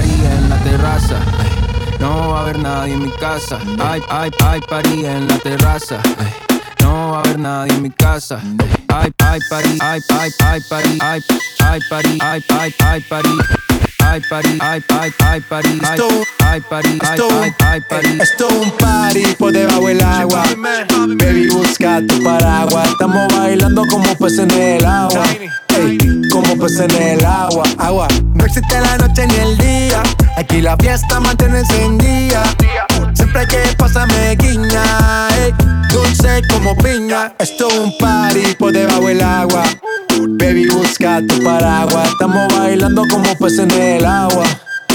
Party en la terraza. ay, No va a haber nadie en mi casa. Hay, hay, hay party en la terraza. ay, No va a haber nadie en mi casa. Hay, hay party, hay, hay, hay party, hay party, hay, hay, hay party. Hay party, hay, hay party, hay, hay party, hay party. Esto es un party por debajo del agua. Baby, busca tu paraguas. Estamos bailando como peces en el agua. Como peces en el agua. Agua. No existe la noche ni el día. Aquí la fiesta mantiene encendida. Siempre que pasa me guiña. Dulce como piña. Esto es un party por debajo del agua. Baby, busca tu paraguas. Estamos bailando como peces en el agua.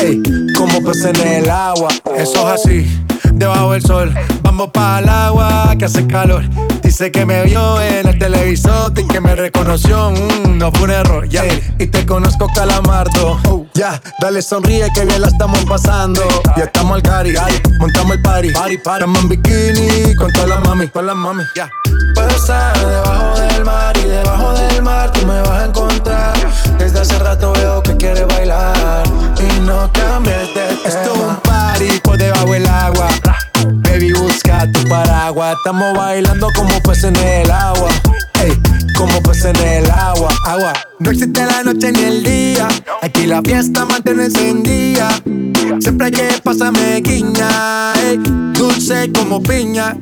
Ey, como peces en el agua. Eso es así. Debajo del sol. Vamos para el agua que hace calor. Dice que me vio en el televisor y que me reconoció. Mm, no fue un error, ya. Y te conozco, calamardo. Oh, ya, dale sonríe que bien la estamos pasando. Ya estamos al cari, montamos el party. party, party. Estamos en bikini con todas las mami, con las mami, ya. Puedo estar debajo del mar y debajo del mar tú me vas a encontrar. Desde hace rato veo que quieres bailar y no cambies de tema. Esto party por debajo del agua. Baby, busca tu paraguas. Estamos bailando como peces en el agua. Ey, como peces en el agua, agua. No existe la noche ni el día. Aquí la fiesta mantiene encendida. Siempre que pasa me guiña. ey, dulce como piña.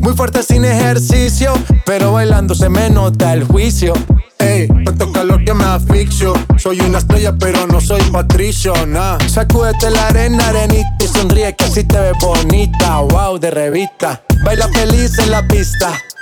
Muy fuerte sin ejercicio, pero bailando se me nota el juicio. Ey, tanto calor que me asfixio. Soy una estrella, pero no soy patricio, nah. Sacúdete la arena, arenita y sonríe que así te ves bonita. Wow, de revista. Baila feliz en la pista.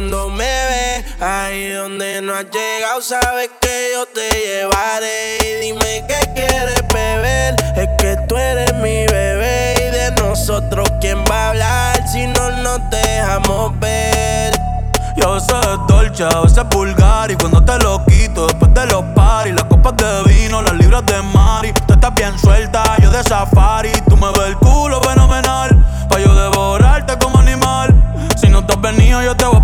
Cuando me ve. Ahí donde no has llegado, sabes que yo te llevaré. Y dime qué quieres beber. Es que tú eres mi bebé. Y de nosotros, ¿quién va a hablar si no nos dejamos ver? Yo sé dolce, a veces vulgar Y cuando te lo quito, después de los paris Las copas de vino, las libras de mari Tú estás bien suelta, yo de safari Tú me ves el culo fenomenal Pa' yo devorarte como animal Si no te has venido, yo te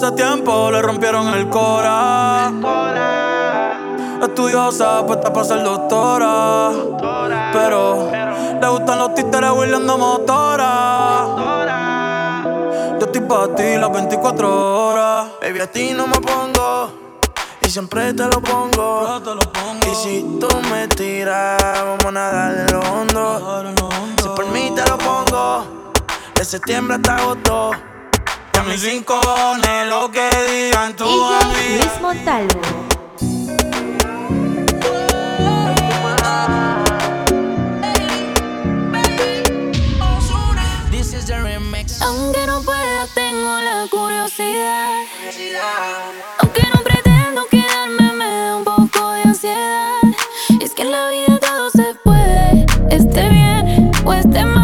Hace tiempo le rompieron el cora. Estudiosa, puesta para ser doctora. Pero le gustan los títeres huirleando motora. Yo estoy para ti las 24 horas. Baby, a ti no me pongo. Y siempre te lo pongo. Y si tú me tiras, vamos a nadar en lo hondo. Si por mí te lo pongo. De septiembre hasta agosto. Y a mis rincones, lo que digan tu DJ amiga. Luis Montalvo. This is the remix. Aunque no pueda, tengo la curiosidad. Aunque no pretendo quedarme, me da un poco de ansiedad. Y es que en la vida todo se puede, esté bien o esté mal.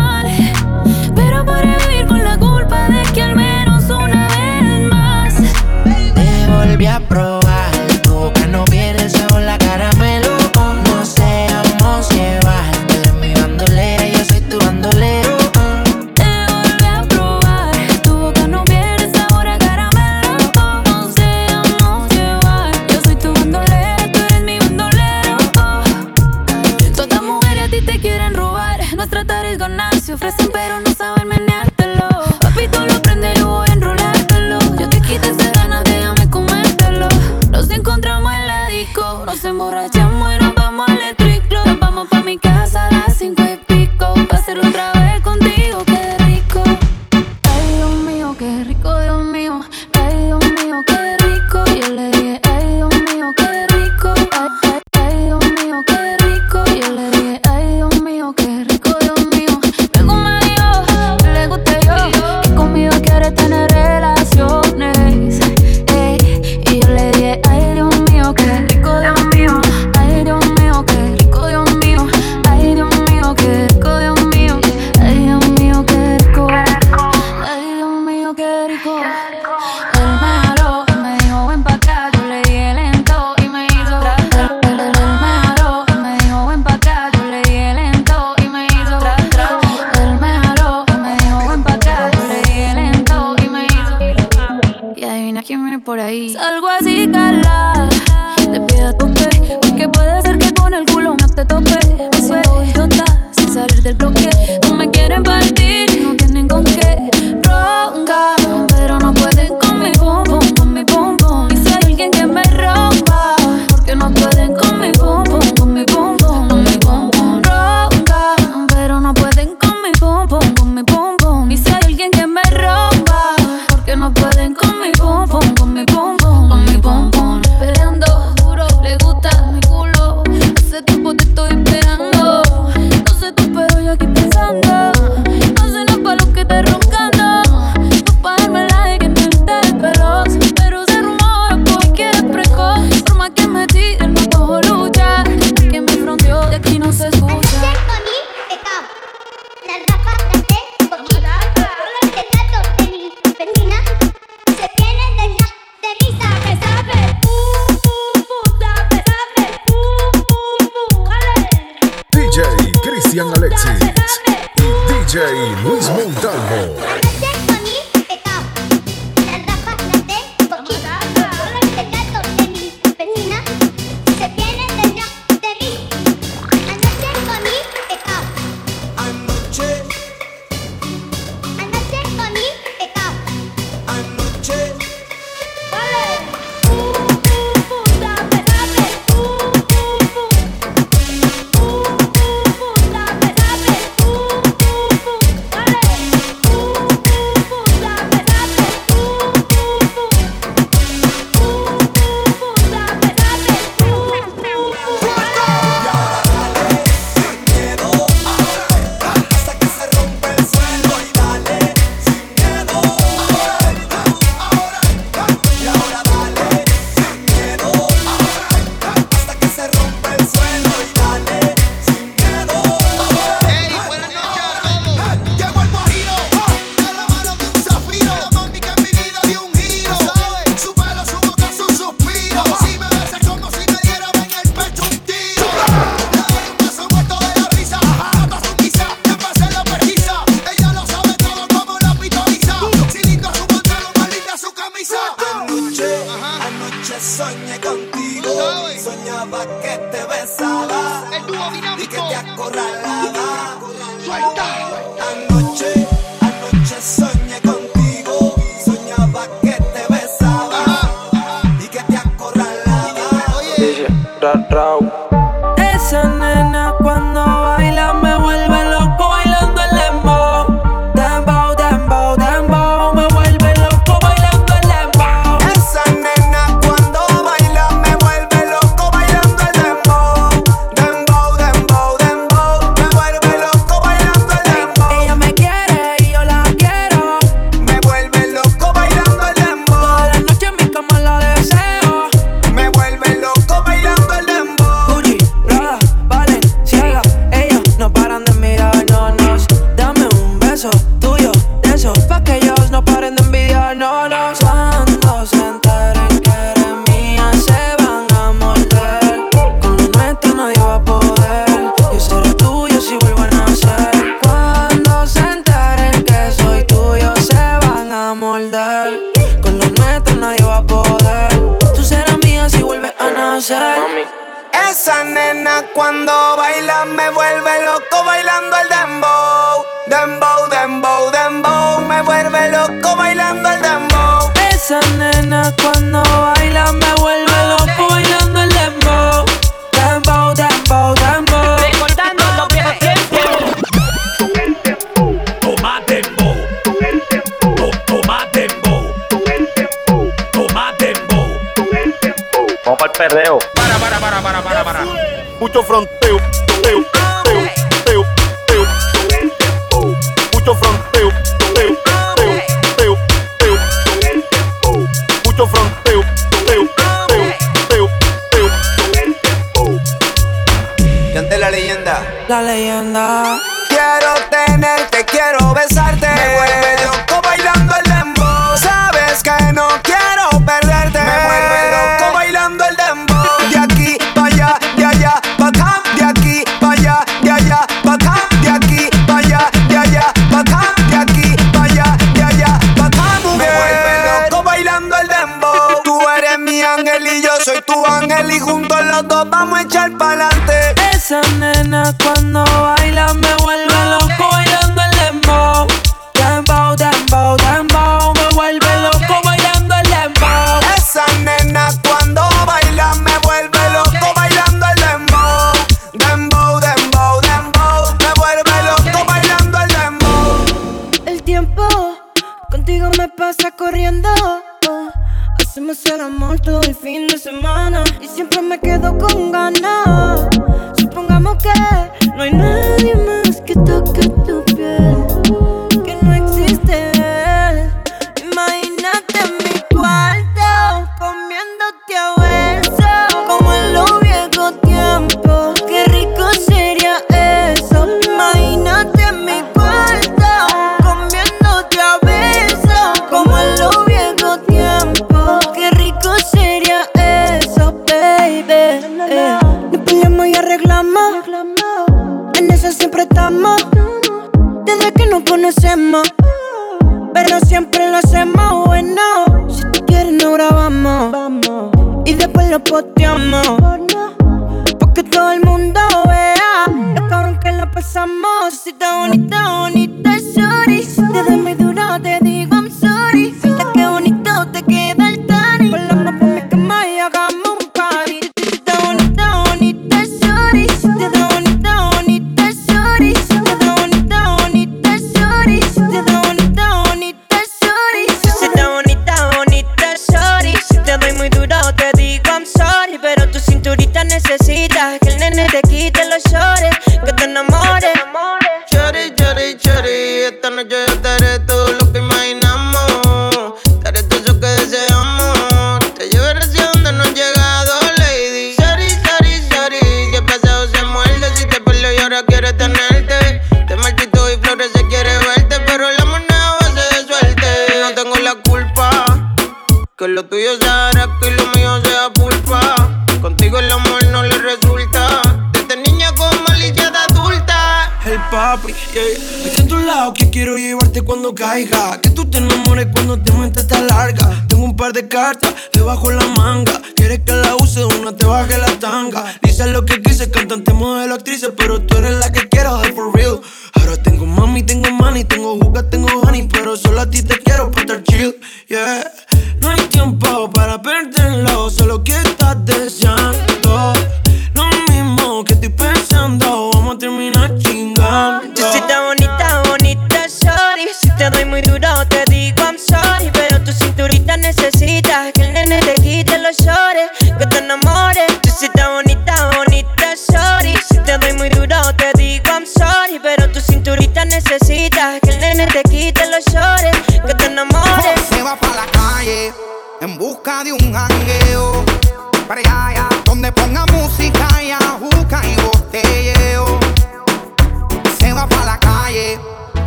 necesitas que el nene te quite los llores, que te enamores. Se va para la calle en busca de un jangueo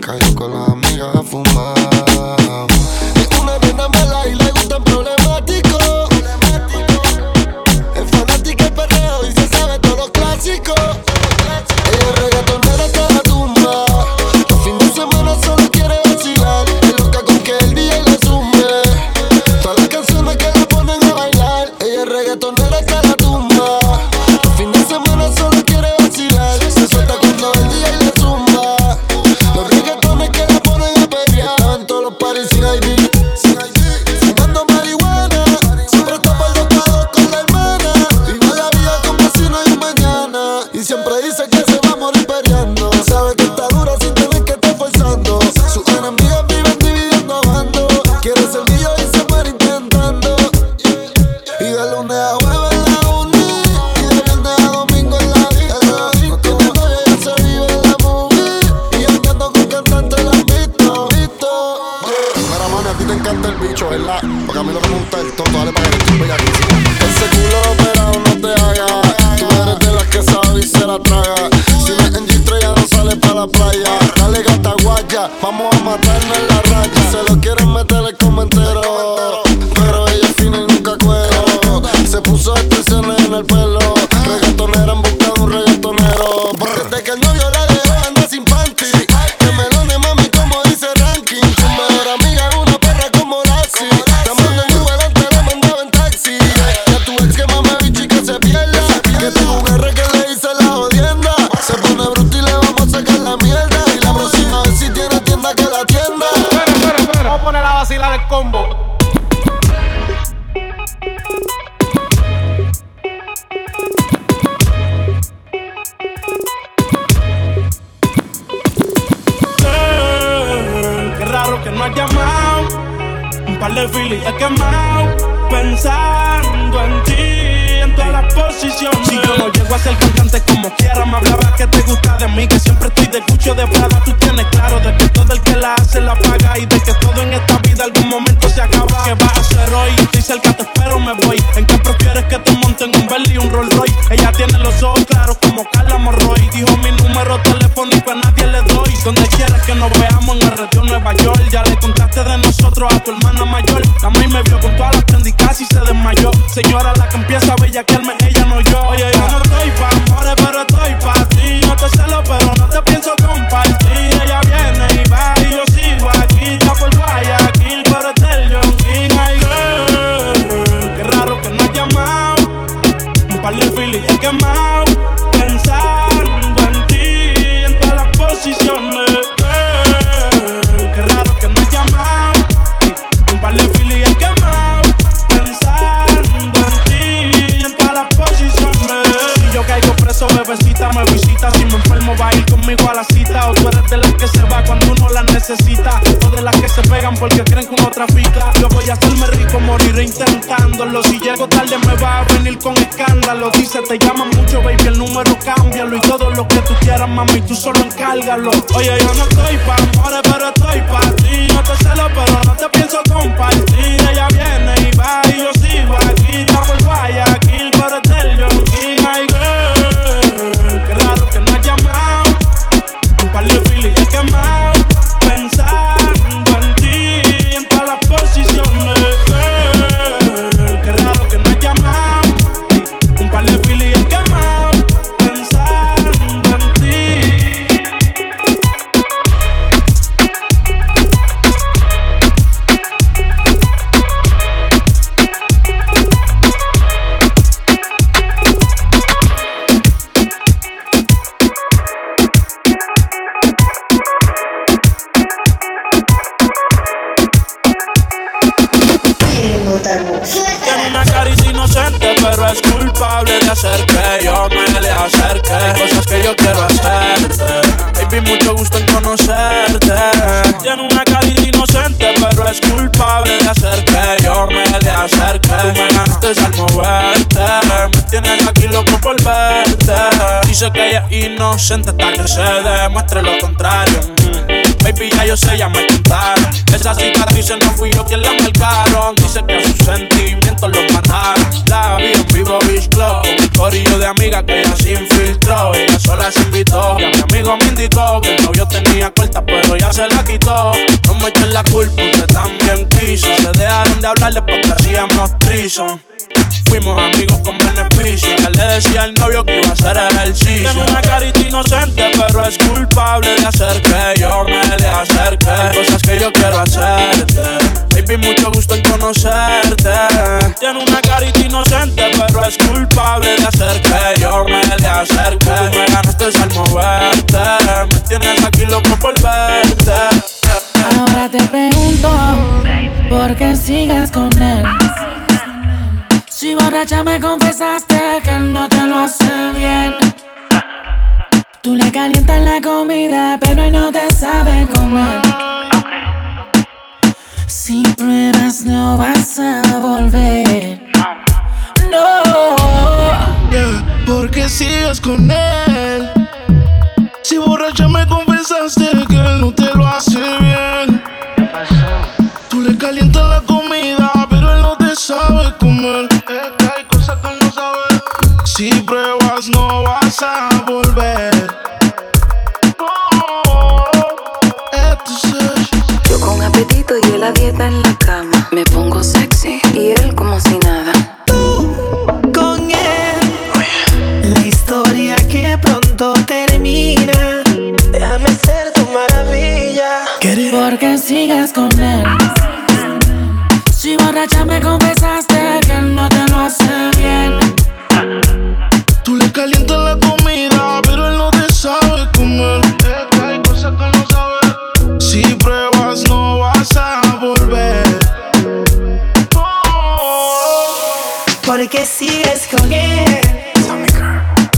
Cayó con las amigas a fumar. Amigas que ella se infiltró. Ella sola se invitó. Y a mi amigo me indicó que el novio tenía corta, pero ya se la quitó. No me echen la culpa, usted también quiso. Se dejaron de hablar después que hacíamos trison. Fuimos amigos con beneficio. Y él le decía al novio que iba a hacer ejercicio. Tiene una carita inocente, pero es culpable de hacer que yo me le acerque. Hay cosas que yo quiero hacerte. Baby, mucho gusto en conocerte. Tiene una carita inocente, pero es culpable de hacer que yo me le acerque. Tú me ganaste al moverte. Me tienes aquí loco por verte. Ahora te pregunto, ¿por qué sigues con él? Si borracha me confesaste que él no te lo hace bien. Tú le calientas la comida, pero él no te sabe comer. Si pruebas no vas a volver. No. Yeah, porque sigues con él. Si borracha me confesaste que él no te lo hace bien. Tú le calientas la comida, pero él no te sabe comer. Hay cosas que no sabe. Si pruebas, no vas a volver. Oh, esto apetito y él a dieta en la cama. Me pongo sexy y él como si nada. con él. La historia que pronto termina. Déjame ser tu maravilla. Porque sigues con él. Si borracha me confesaste que él no te lo hace bien. Tú le calientas la comida, pero él no te sabe comer. Sigues con él.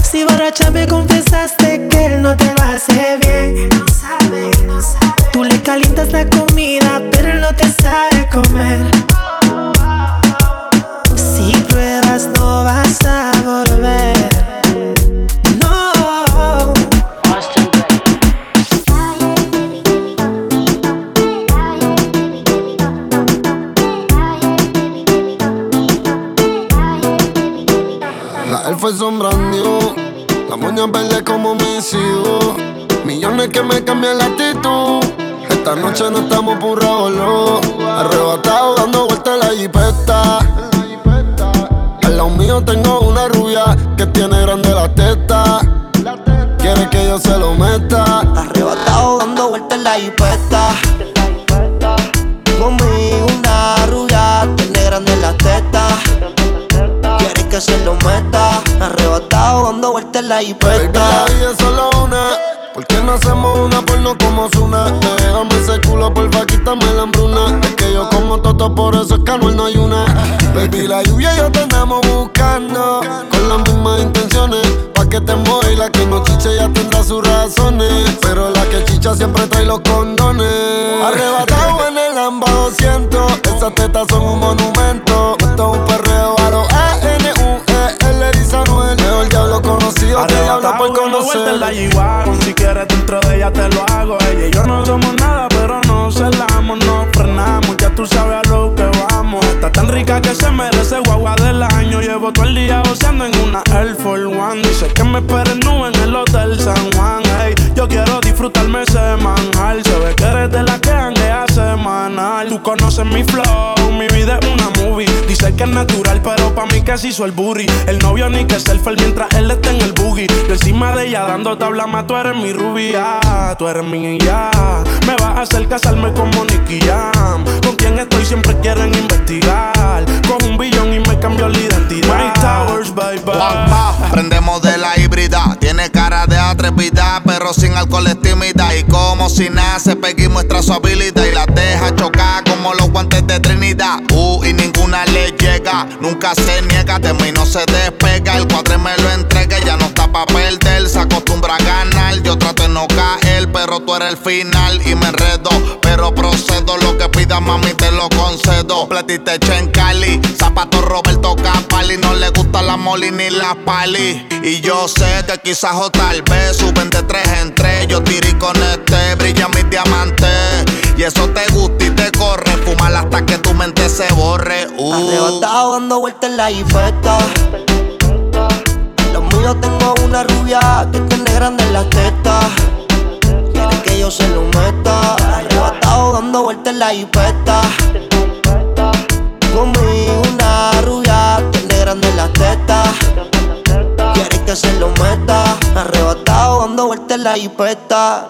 Si borracha me confesaste que él no te lo hace bien. Tú le calientas la comida, pero él no te sabe comer. Brand new. La moña verde como mis hijos. Millones que me cambian la actitud. Esta noche no estamos por no. Arrebatado dando vueltas en la jipeta. Al lado mío tengo una rubia que tiene grande la teta. Quiere que yo se lo meta. Arrebatado dando vueltas en la jipeta. Se meta. Arrebatado dando vueltas en la Baby, jipeta. la solo una. ¿Por qué no hacemos una porno como Zuna? Déjame ese culo, porfa, quítame la hambruna. Es que yo como toto, por eso es que Anuel no hay una. Baby, la lluvia y yo te andamos buscando. Con las mismas intenciones. Pa' que te mueva y la que no chiche ya tendrá sus razones. Pero la que chicha siempre trae los condones. Arrebatado en el Lamba 200. Esas tetas son un monumento. Esto es un perreo en la. G-Wagon Si quieres dentro de ella te lo hago. Ella y yo no somos nada pero no celamos No frenamos, ya tú sabes a lo que vamos. Está tan rica que se merece guagua del año. Llevo todo el día goceando en una Air Force One. Dice que me esperen nube en el Hotel San Juan. Ey, Yo quiero disfrutarme ese manjar. Se ve que eres de la que hanguea semanal. Tú conoces mi flow, mi vida es una movie. Dice que es natural pero pa' mí se hizo el booty. El novio ni que selfie mientras él está en el boogie. Yo encima de ella dando tabla más, tú eres mi rubia Tú eres mi ya Me vas a hacer casarme como Nicky Jam Con quien estoy siempre quieren investigar Con un billón y me cambió la identidad My Towers, bye bye Prendemos de la híbrida, tiene cara de atrevida, pero sin alcohol es tímida. Y como si nace, Peggy muestra su habilidad y la deja chocar como los guantes de Trinidad. Uh, y ninguna le llega, nunca se niega, de mí no se despega. El cuadre me lo entrega, ya no está pa' perder, ganar. Trato de no caer, pero tú eres el final y me enredo. Pero procedo, lo que pida mami te lo concedo. Platiste en Cali, zapato Roberto Capali, no le gusta la moli ni la pali. Y yo sé que quizás o tal vez suben de tres en tres. Yo tiré con este, brilla mis diamantes. Y eso te gusta y te corre. Fumar hasta que tu mente se borre. Uh. Arrebatado dando vueltas en la jipeta. Los míos tengo una rubia que tiene grande las tetas. Quiere que yo se lo meta. Arrebatado dando vueltas en la jipeta. Conmigo una rubia tiene grande las tetas. Quiere que se lo meta. Arrebatado dando vueltas en la jipeta.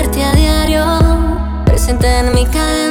Verte a diario, presente en mi calendario.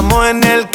Estábamos en el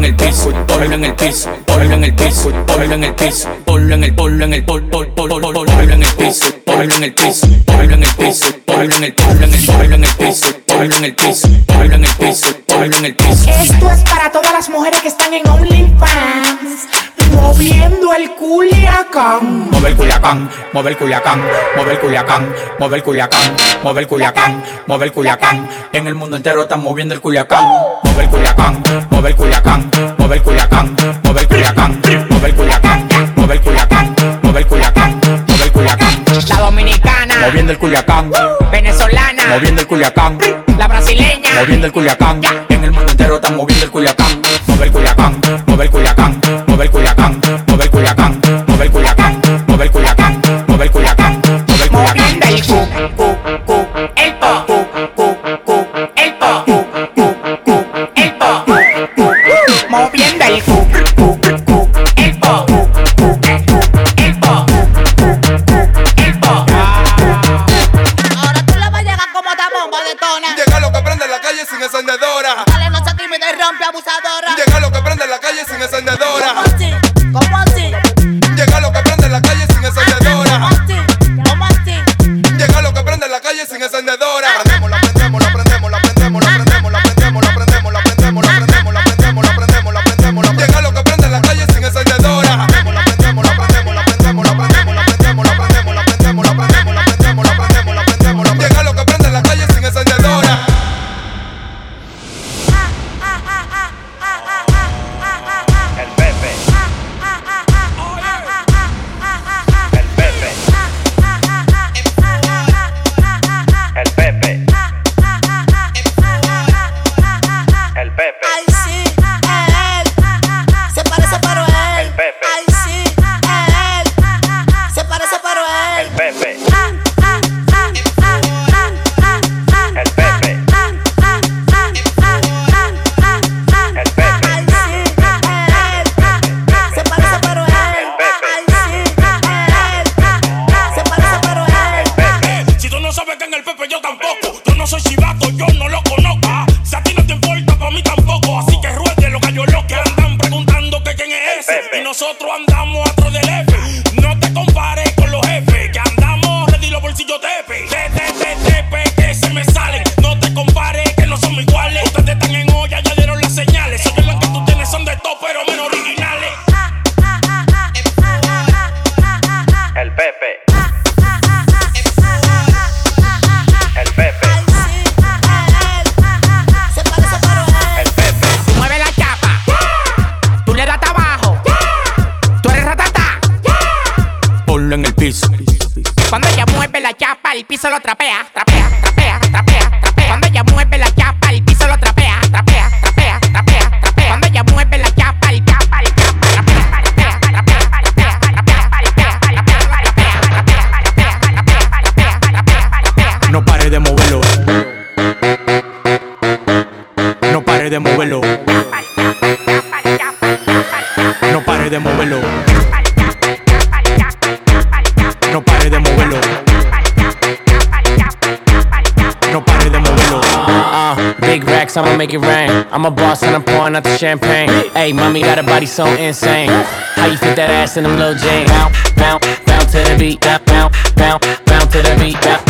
en el piso, ponlo en el piso, ponlo en el piso, ponlo en el piso, ponlo en el ponlo en el pol pol en el piso, ponlo en el piso, ponlo en el piso, ponlo en el ponlo en el ponlo en el piso, ponlo en el piso, ponlo en el piso, ponlo en el piso. Esto es para todas las mujeres que están en OnlyFans. Moviendo el Culiacán. Mueve el Culiacán, mueve el Culiacán, mueve el Culiacán, mueve el Culiacán, mueve el Culiacán, mueve el Culiacán. En el mundo entero están moviendo el Culiacán. Mueve el Culiacán, mueve el Culiacán, mueve el Culiacán, mueve el Culiacán, mueve el Culiacán, mueve el Culiacán, mueve el Culiacán, mueve el Culiacán. La dominicana. Moviendo el Culiacán, Venezolana. moviendo el Culiacán, La brasileña. moviendo el Culiacán. En el mundo entero están moviendo el Culiacán. Mueve el Culiacán, mueve el Culiacán, mueve el Culiacán, Michael. Hey, mommy got a body so insane. How you fit that ass in them little jeans? Bounce, bounce, bounce to the beat. Bounce, bounce, bounce to the beat. Bounce,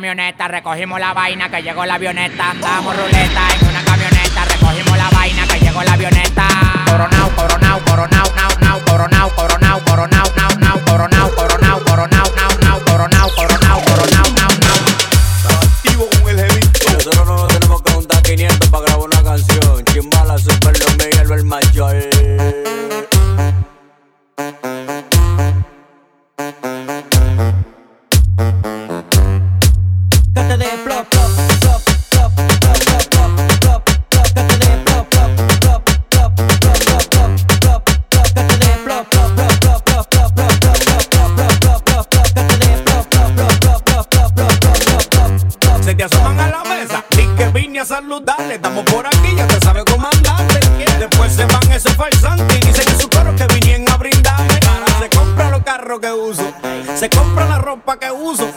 camioneta, recogimos la vaina que llegó la avioneta. Andamos ruleta en una camioneta, recogimos la vaina que llegó la avioneta. Coronao, coronao, coronao, nao, nao, coronao, coronao, coronao, nao, nao, coronao, coronao, coronao, nao, nao, coronao, coronao, coronao, nao, nao. Activo con el heavy. Nosotros no nos tenemos que juntar 500 para grabar una canción. Chimbala, Super Los saludarle. Estamos por aquí, ya te sabe comandante. Después se van esos farsantes y dicen que su coro que vinieron a brindarme. Se compra los carros que uso, se compra la ropa que uso.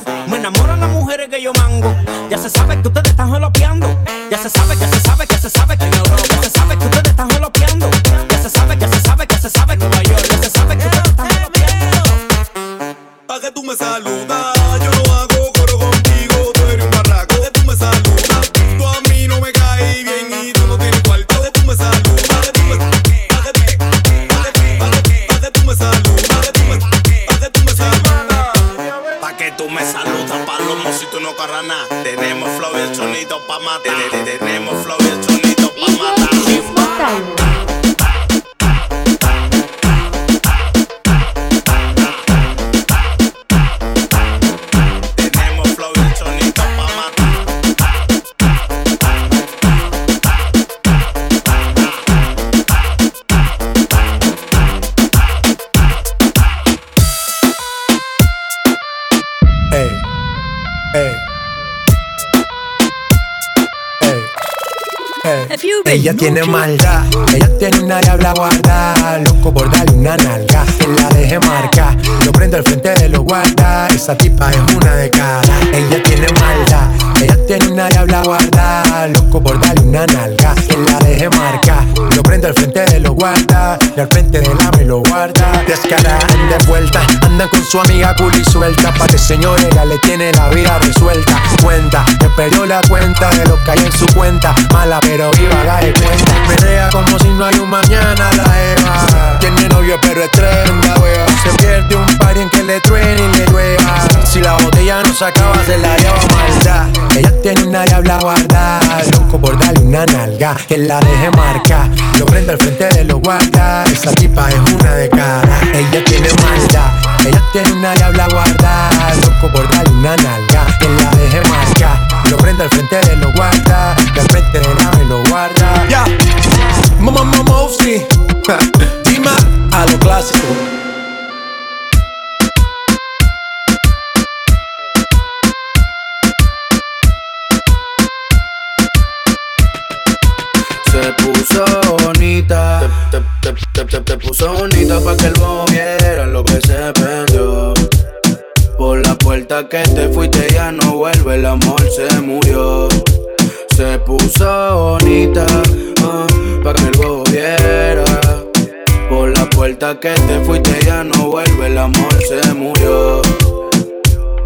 Ella tiene maldad, ella tiene una diabla guarda, loco por darle una nalga, que la deje marca, lo prendo al frente de los guarda, esa tipa es una de cara, ella tiene maldad, ella tiene una diabla guarda, loco por darle una nalga, que la deje marca, lo prendo al frente de los guarda, y al frente de la me lo guarda, descarada con su amiga cool y suelta, pa' que señor ella le tiene la vida resuelta, cuenta, me perdió la cuenta de lo que hay en su cuenta, mala pero viva, de cuenta, menea como si no hay un mañana la Eva, tiene novio pero es tremenda wea, se pierde un par en que le truene y le llueva, si la botella no se acaba se la lleva maldad, ella tiene una diabla guarda, loco por darle una nalga, que la deje marca, lo prende al frente de los guarda, esa tipa es una de cara, ella tiene maldad, ella tiene una diabla guarda, loco por darle una nalga, que la deje marca, lo prende al frente de los guarda, al frente de la me lo guarda. Ya, mamá, mamá, sí, Dima a lo clásico. Se puso bonita, te, te, te, te, te puso bonita pa' que el bobo viera lo que se perdió. Por la puerta que te fuiste ya no vuelve, el amor se murió. Se puso bonita, ah, pa' que el bobo viera. Por la puerta que te fuiste ya no vuelve, el amor se murió.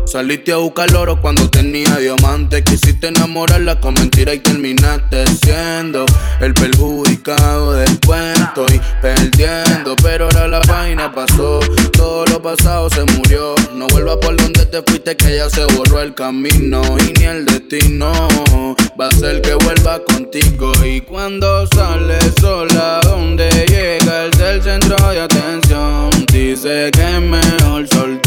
Saliste a buscar oro cuando tenía diamantes. Quisiste enamorarla con mentira y terminaste siendo el perjudicado del cuento y perdiendo. Pero ahora la vaina pasó, todo lo pasado se murió. No vuelvas por donde te fuiste, que ya se borró el camino y ni el destino va a ser que vuelva contigo. Y cuando sale sola, donde llega el del centro de atención, dice que es mejor soltera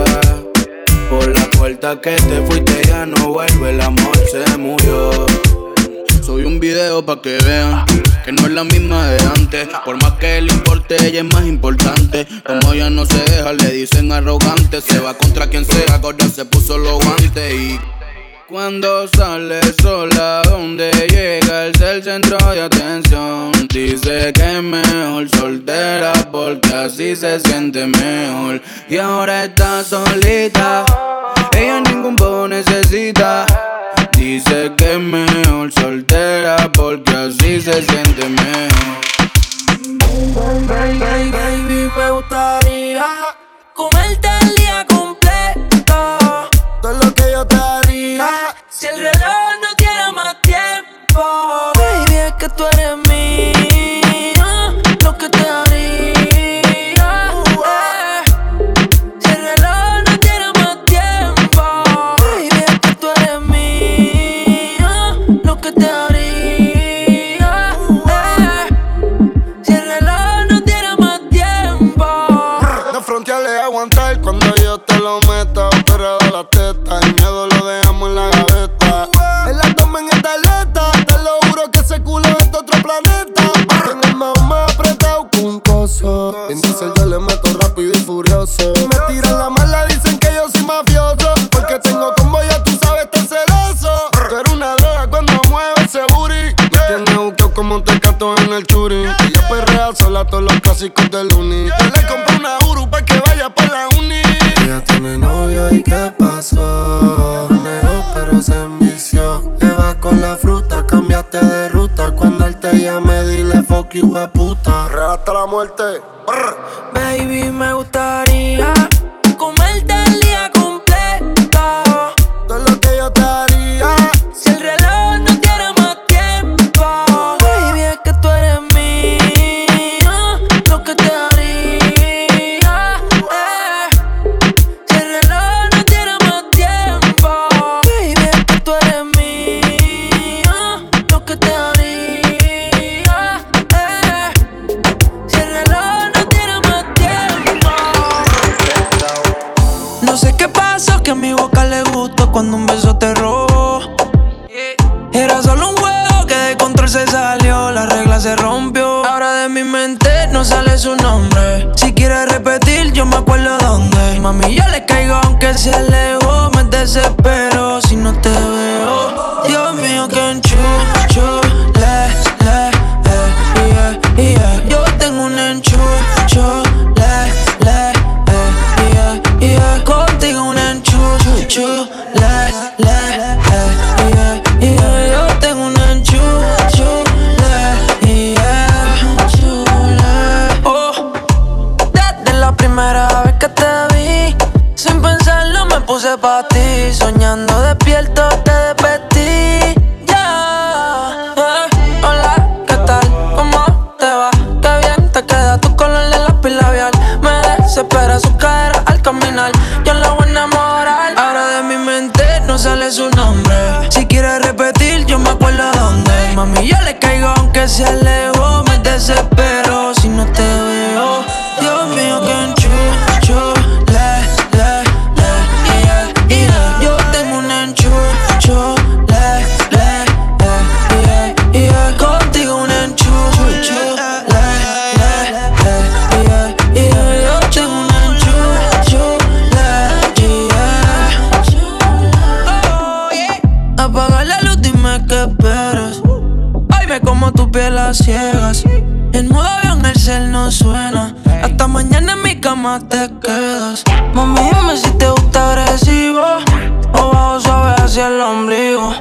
Que te fuiste ya no vuelve, el amor se murió. Soy un video pa' que vean que no es la misma de antes. Por más que le importe, ella es más importante. Como ella no se deja, le dicen arrogante. Se va contra quien sea, ahora se puso los guantes y. Cuando sale sola, donde llega el ser centro de atención. Dice que es mejor soltera porque así se siente mejor. Y ahora está solita, ella ningún poco necesita. Dice que es mejor soltera porque así se siente mejor. Baby, baby, me gustaría comerte el día completo. Si el reloj no tiene más tiempo. Baby, es que tú eres mía. En yo le meto rápido y furioso. Me tiran la mala, dicen que yo soy mafioso. Porque tengo combo, ya tú sabes, tan celoso. Eres una droga cuando mueve ese booty. Me tiene buqueo como un tecato en el churi. Ella perrea sola todos los clásicos del uni. Yo le compré una Uru pa' que vaya pa' la uni. Ella tiene novio y qué we puta. Real hasta la muerte. Brr. Baby, me gustaría Mami, yo le caigo aunque se alejó. Me desespero Soñando despierto te despertí. Ya. Eh, Hola, ¿qué tal? ¿Cómo te va? Qué bien te queda tu color de lápiz labial. Me desespera su cadera al caminar. Yo la voy a enamorar. Ahora de mi mente no sale su nombre. Si quieres repetir, yo me acuerdo dónde. Mami, yo le caigo aunque se alejó. Me desespero Hasta mañana en mi cama te quedas. Mami, dime si te gusta agresivo. O bajo suave hacia el ombligo.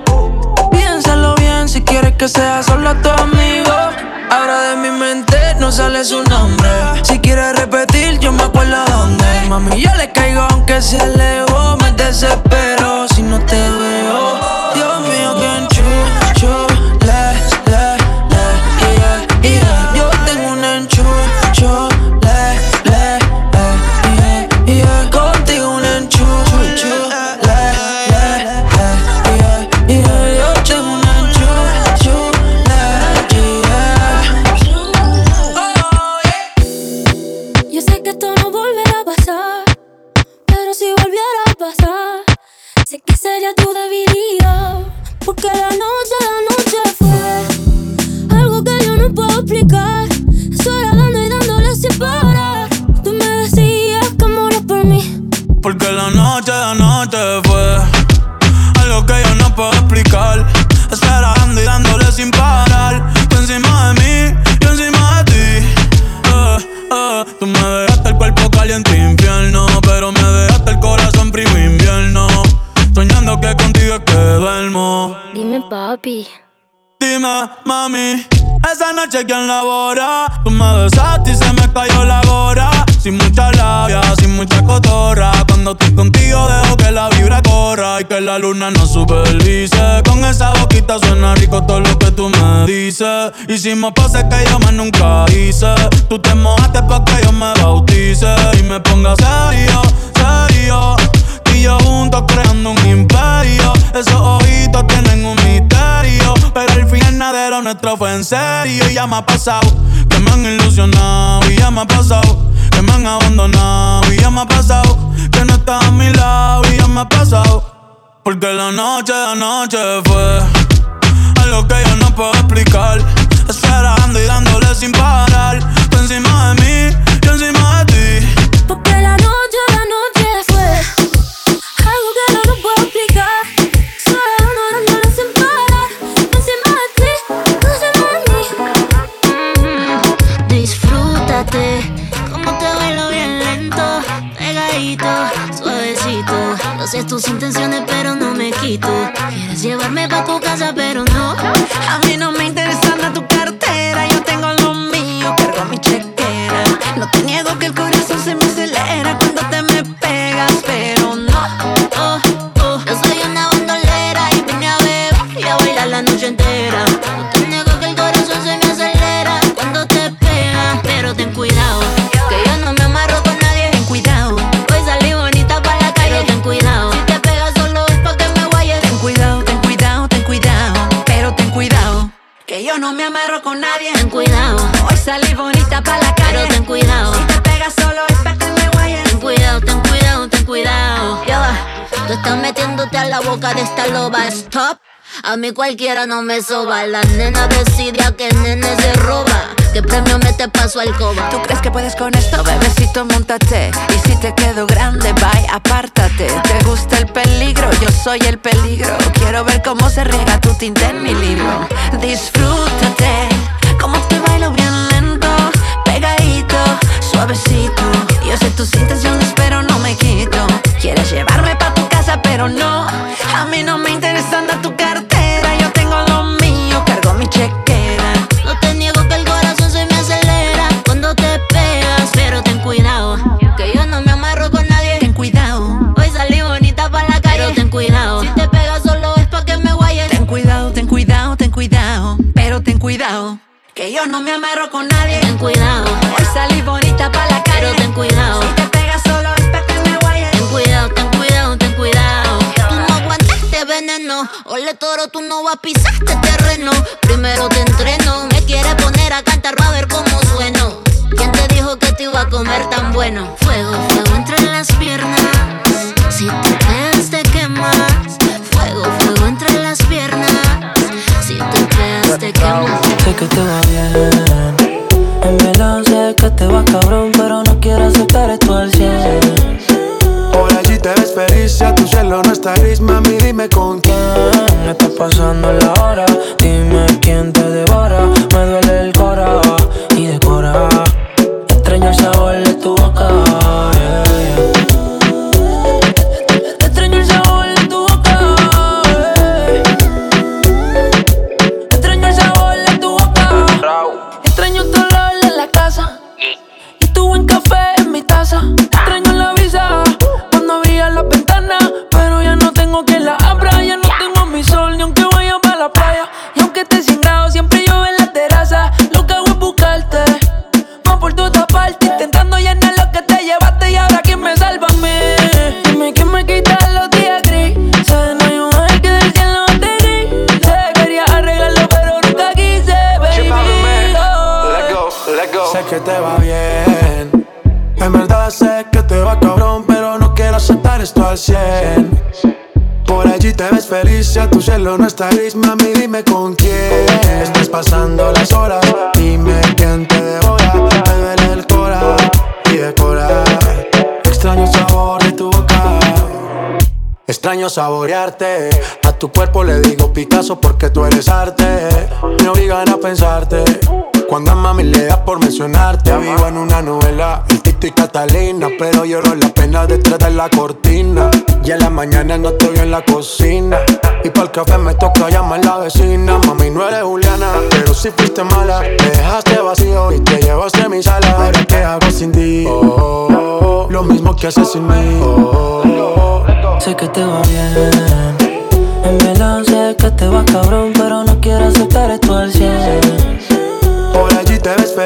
Piénsalo bien si quieres que sea solo tu amigo. Ahora de mi mente no sale su nombre. Si quieres repetir, yo me acuerdo dónde. Mami, yo le caigo aunque se alejó. Me desespero si no te veo. Dios mío, que todo lo que tú me dices. Hicimos poses que yo más nunca hice. Tú te mojaste pa' que yo me bautice y me ponga serio, serio. Tú y yo juntos creando un imperio. Esos ojitos tienen un misterio. Pero el final nadero nuestro fue en serio. Y ya me ha pasado que me han ilusionado. Y ya me ha pasado que me han abandonado. Y ya me ha pasado que no estás a mi lado. Y ya me ha pasado. Porque la noche de anoche fue algo que yo no puedo explicar. Esperando y dándole sin parar. Tú encima de mí, yo encima de ti. Porque la noche, la noche fue algo que no lo puedo explicar. Solo dándole sin parar. Encima de ti, tú encima de mí. Disfrútate, como te bailo bien lento, pegadito, tus intenciones, pero no me quito. Quieres llevarme pa' tu casa, pero no. A mí no me interesa nada tu cartera, estás metiéndote a la boca de esta loba. Stop. A mí cualquiera no me soba. La nena decide a que nene se roba. ¿Qué premio me te paso al coba? ¿Tú crees que puedes con esto, bebecito? Montate. Y si te quedo grande, bye, apártate. ¿Te gusta el peligro? Yo soy el peligro. Quiero ver cómo se riega tu tinta en mi libro. Disfrútate, como te bailo bien lento, pegadito, suavecito. Yo sé tus intenciones, pero no me quito. Quieres llevarme pa' pero no. A mí no me interesa nada tu cartera. Yo tengo lo mío, cargo mi chequera. No te niego que el corazón se me acelera cuando te pegas, pero ten cuidado. Que yo no me amarro con nadie. Ten cuidado. Hoy salí bonita pa' la calle, pero ten cuidado. Si te pegas solo es pa' que me guayes. Ten cuidado, ten cuidado, ten cuidado, pero ten cuidado. Que yo no me amarro con nadie. Ten cuidado, Hoy salí bonita pa' la calle. pero ten cuidado. Ole toro, tú no vas a pisar este terreno. Primero te entreno. Me quieres poner a cantar, va a ver cómo sueno. ¿Quién te dijo que te iba a comer tan bueno? Fuego, fuego entre las piernas. Si te pegas, te quemas. Fuego, fuego entre las piernas. Si te pegas, te quemas. Sé que te va bien. En verdad sé que te va cabrón, pero no quiero aceptar esto al 100. Feliz, tu cielo no está gris, mami, dime con quién. ¿Quién está pasando la hora? Dime quién te devora. Feliz, ya tu cielo no está gris, mami, dime con quién estás pasando las horas. Dime quién te devora, me duele el cora y decora. Extraño sabor de tu boca. Extraño saborearte, tu cuerpo le digo Picasso porque tú eres arte. Me obligan a pensarte. Cuando a mami le da por mencionarte, vivo en una novela, el Tito y Catalina, pero lloro la pena detrás de la cortina. Y en la mañana no estoy en la cocina. Y para el café me toca llamar la vecina. Mami, no eres Juliana, pero si fuiste mala. Me dejaste vacío y te llevaste a mi sala. Ahora qué hago sin ti. Oh, oh, oh, lo mismo que haces sin mí. Oh, oh, oh. Sé que te va bien. En verdad sé que te va cabrón, pero no quiero aceptar esto al 100.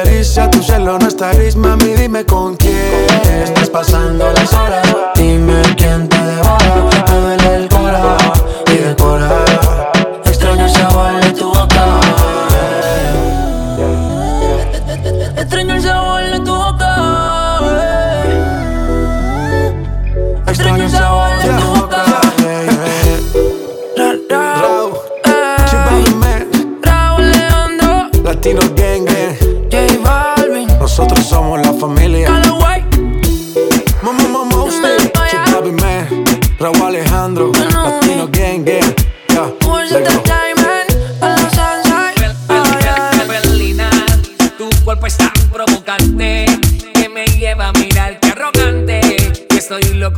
Feliz, ya tu cielo no está gris, mami, dime con quién estás pasando las horas. Dime quién te devora,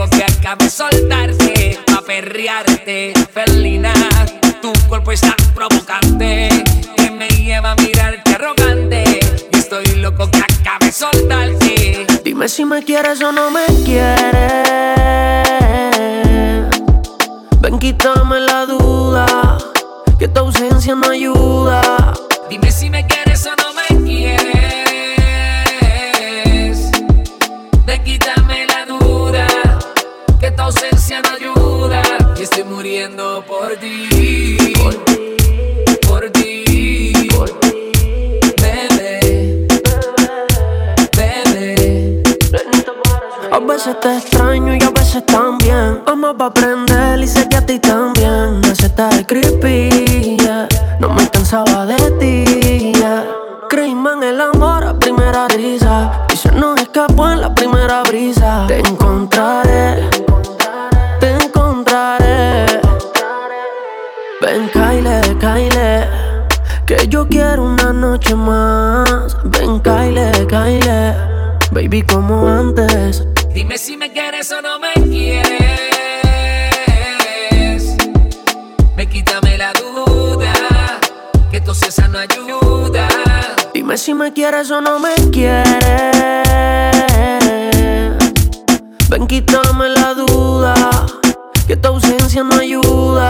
acabe de soltarte a perrearte. Felina, tu cuerpo es tan provocante que me lleva a mirar que arrogante. Y estoy loco que acabe de soltarte. Dime si me quieres o no me quieres. Ven, quítame la duda. Que tu ausencia no ayuda. Dime si me quieres muriendo por ti. Por ti. Bebé. Bebé. A veces te extraño y a veces también. Pa' aprender y sé que a ti también. Me aceptas creepy, yeah. No me cansaba de ti, yeah. Creímos en el amor a primera risa. Y se nos escapó en la primera brisa. Te encontraré, Ven, Kyle, Kyle. Que yo quiero una noche más. Ven, Kyle, Kyle. Baby, como antes. Dime si me quieres o no me quieres. Me quítame la duda. Que tu cesa no ayuda. Dime si me quieres o no me quieres. Ven, quítame la duda. Que tu ausencia no ayuda.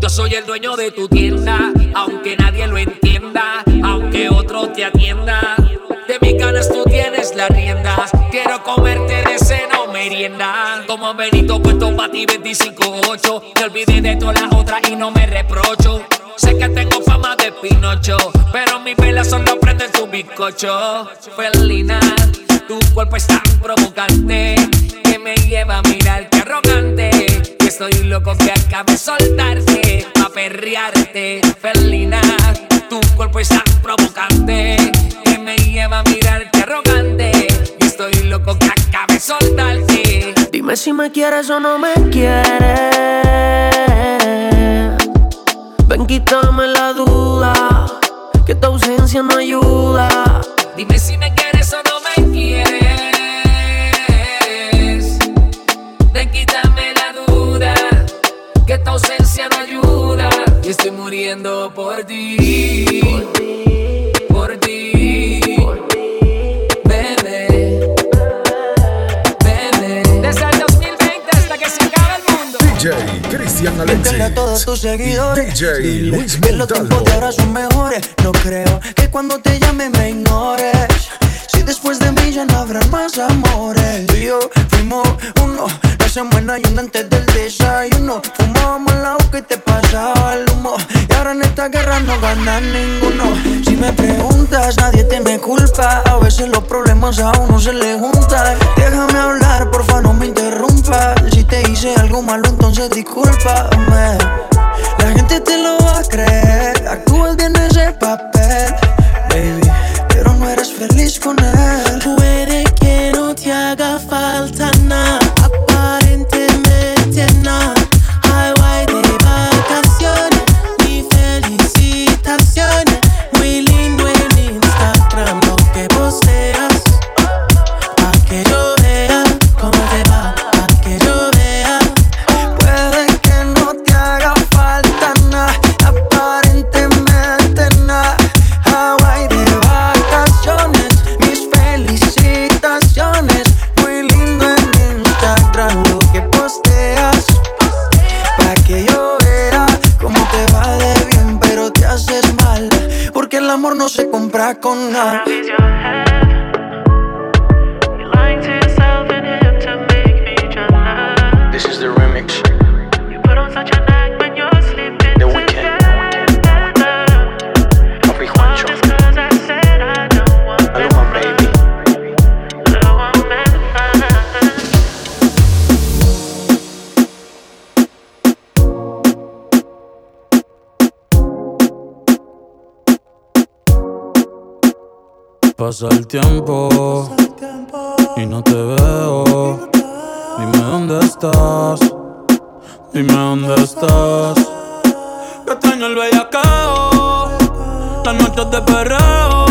Yo soy el dueño de tu tienda, aunque nadie lo entienda, aunque otro te atienda. Mis ganas tú tienes las riendas. Quiero comerte de cena o merienda. Como Benito puesto pa' ti 25-8. Me olvidé de todas las otras y no me reprocho. Sé que tengo fama de Pinocho, pero mis velas solo prenden su bizcocho. Felina, tu cuerpo es tan provocante que me lleva a mirar que arrogante. Y estoy loco que acabe soltarte a perrearte. Felina, tu cuerpo es tan provocante que me lleva a mirar que arrogante. Y estoy loco que acabe soltarte. Dime si me quieres o no me quieres. Ven, quítame la duda. Que tu ausencia no ayuda. Dime si me quieres o no me quieres. Ven, quítame la duda. Que tu ausencia no ayuda. Estoy muriendo por ti. Por ti. Bebé. Bebé. Desde el 2020 hasta que se acabe el mundo. DJ Cristian Dile a Alexis. todos tus seguidores DJ dile Luis que los tiempos de ahora son mejores No creo que cuando te llame me ignores Si después de mí ya no habrá más amores Tú y yo fuimos uno semana y un antes del desayuno. Fumábamos la que te pasaba el humo. Y ahora en esta guerra no gana ninguno. Si me preguntas nadie te me culpa. A veces los problemas a uno se le juntan Déjame hablar porfa no me interrumpas Si te hice algo malo entonces discúlpame. La gente te lo va a creer. Actúas bien ese papel Baby. Pero no eres feliz con él compra con una. Pasa el tiempo y no te veo. Dime dónde estás, dime dónde estás. Que extraño el bellacao, las noches de perreo.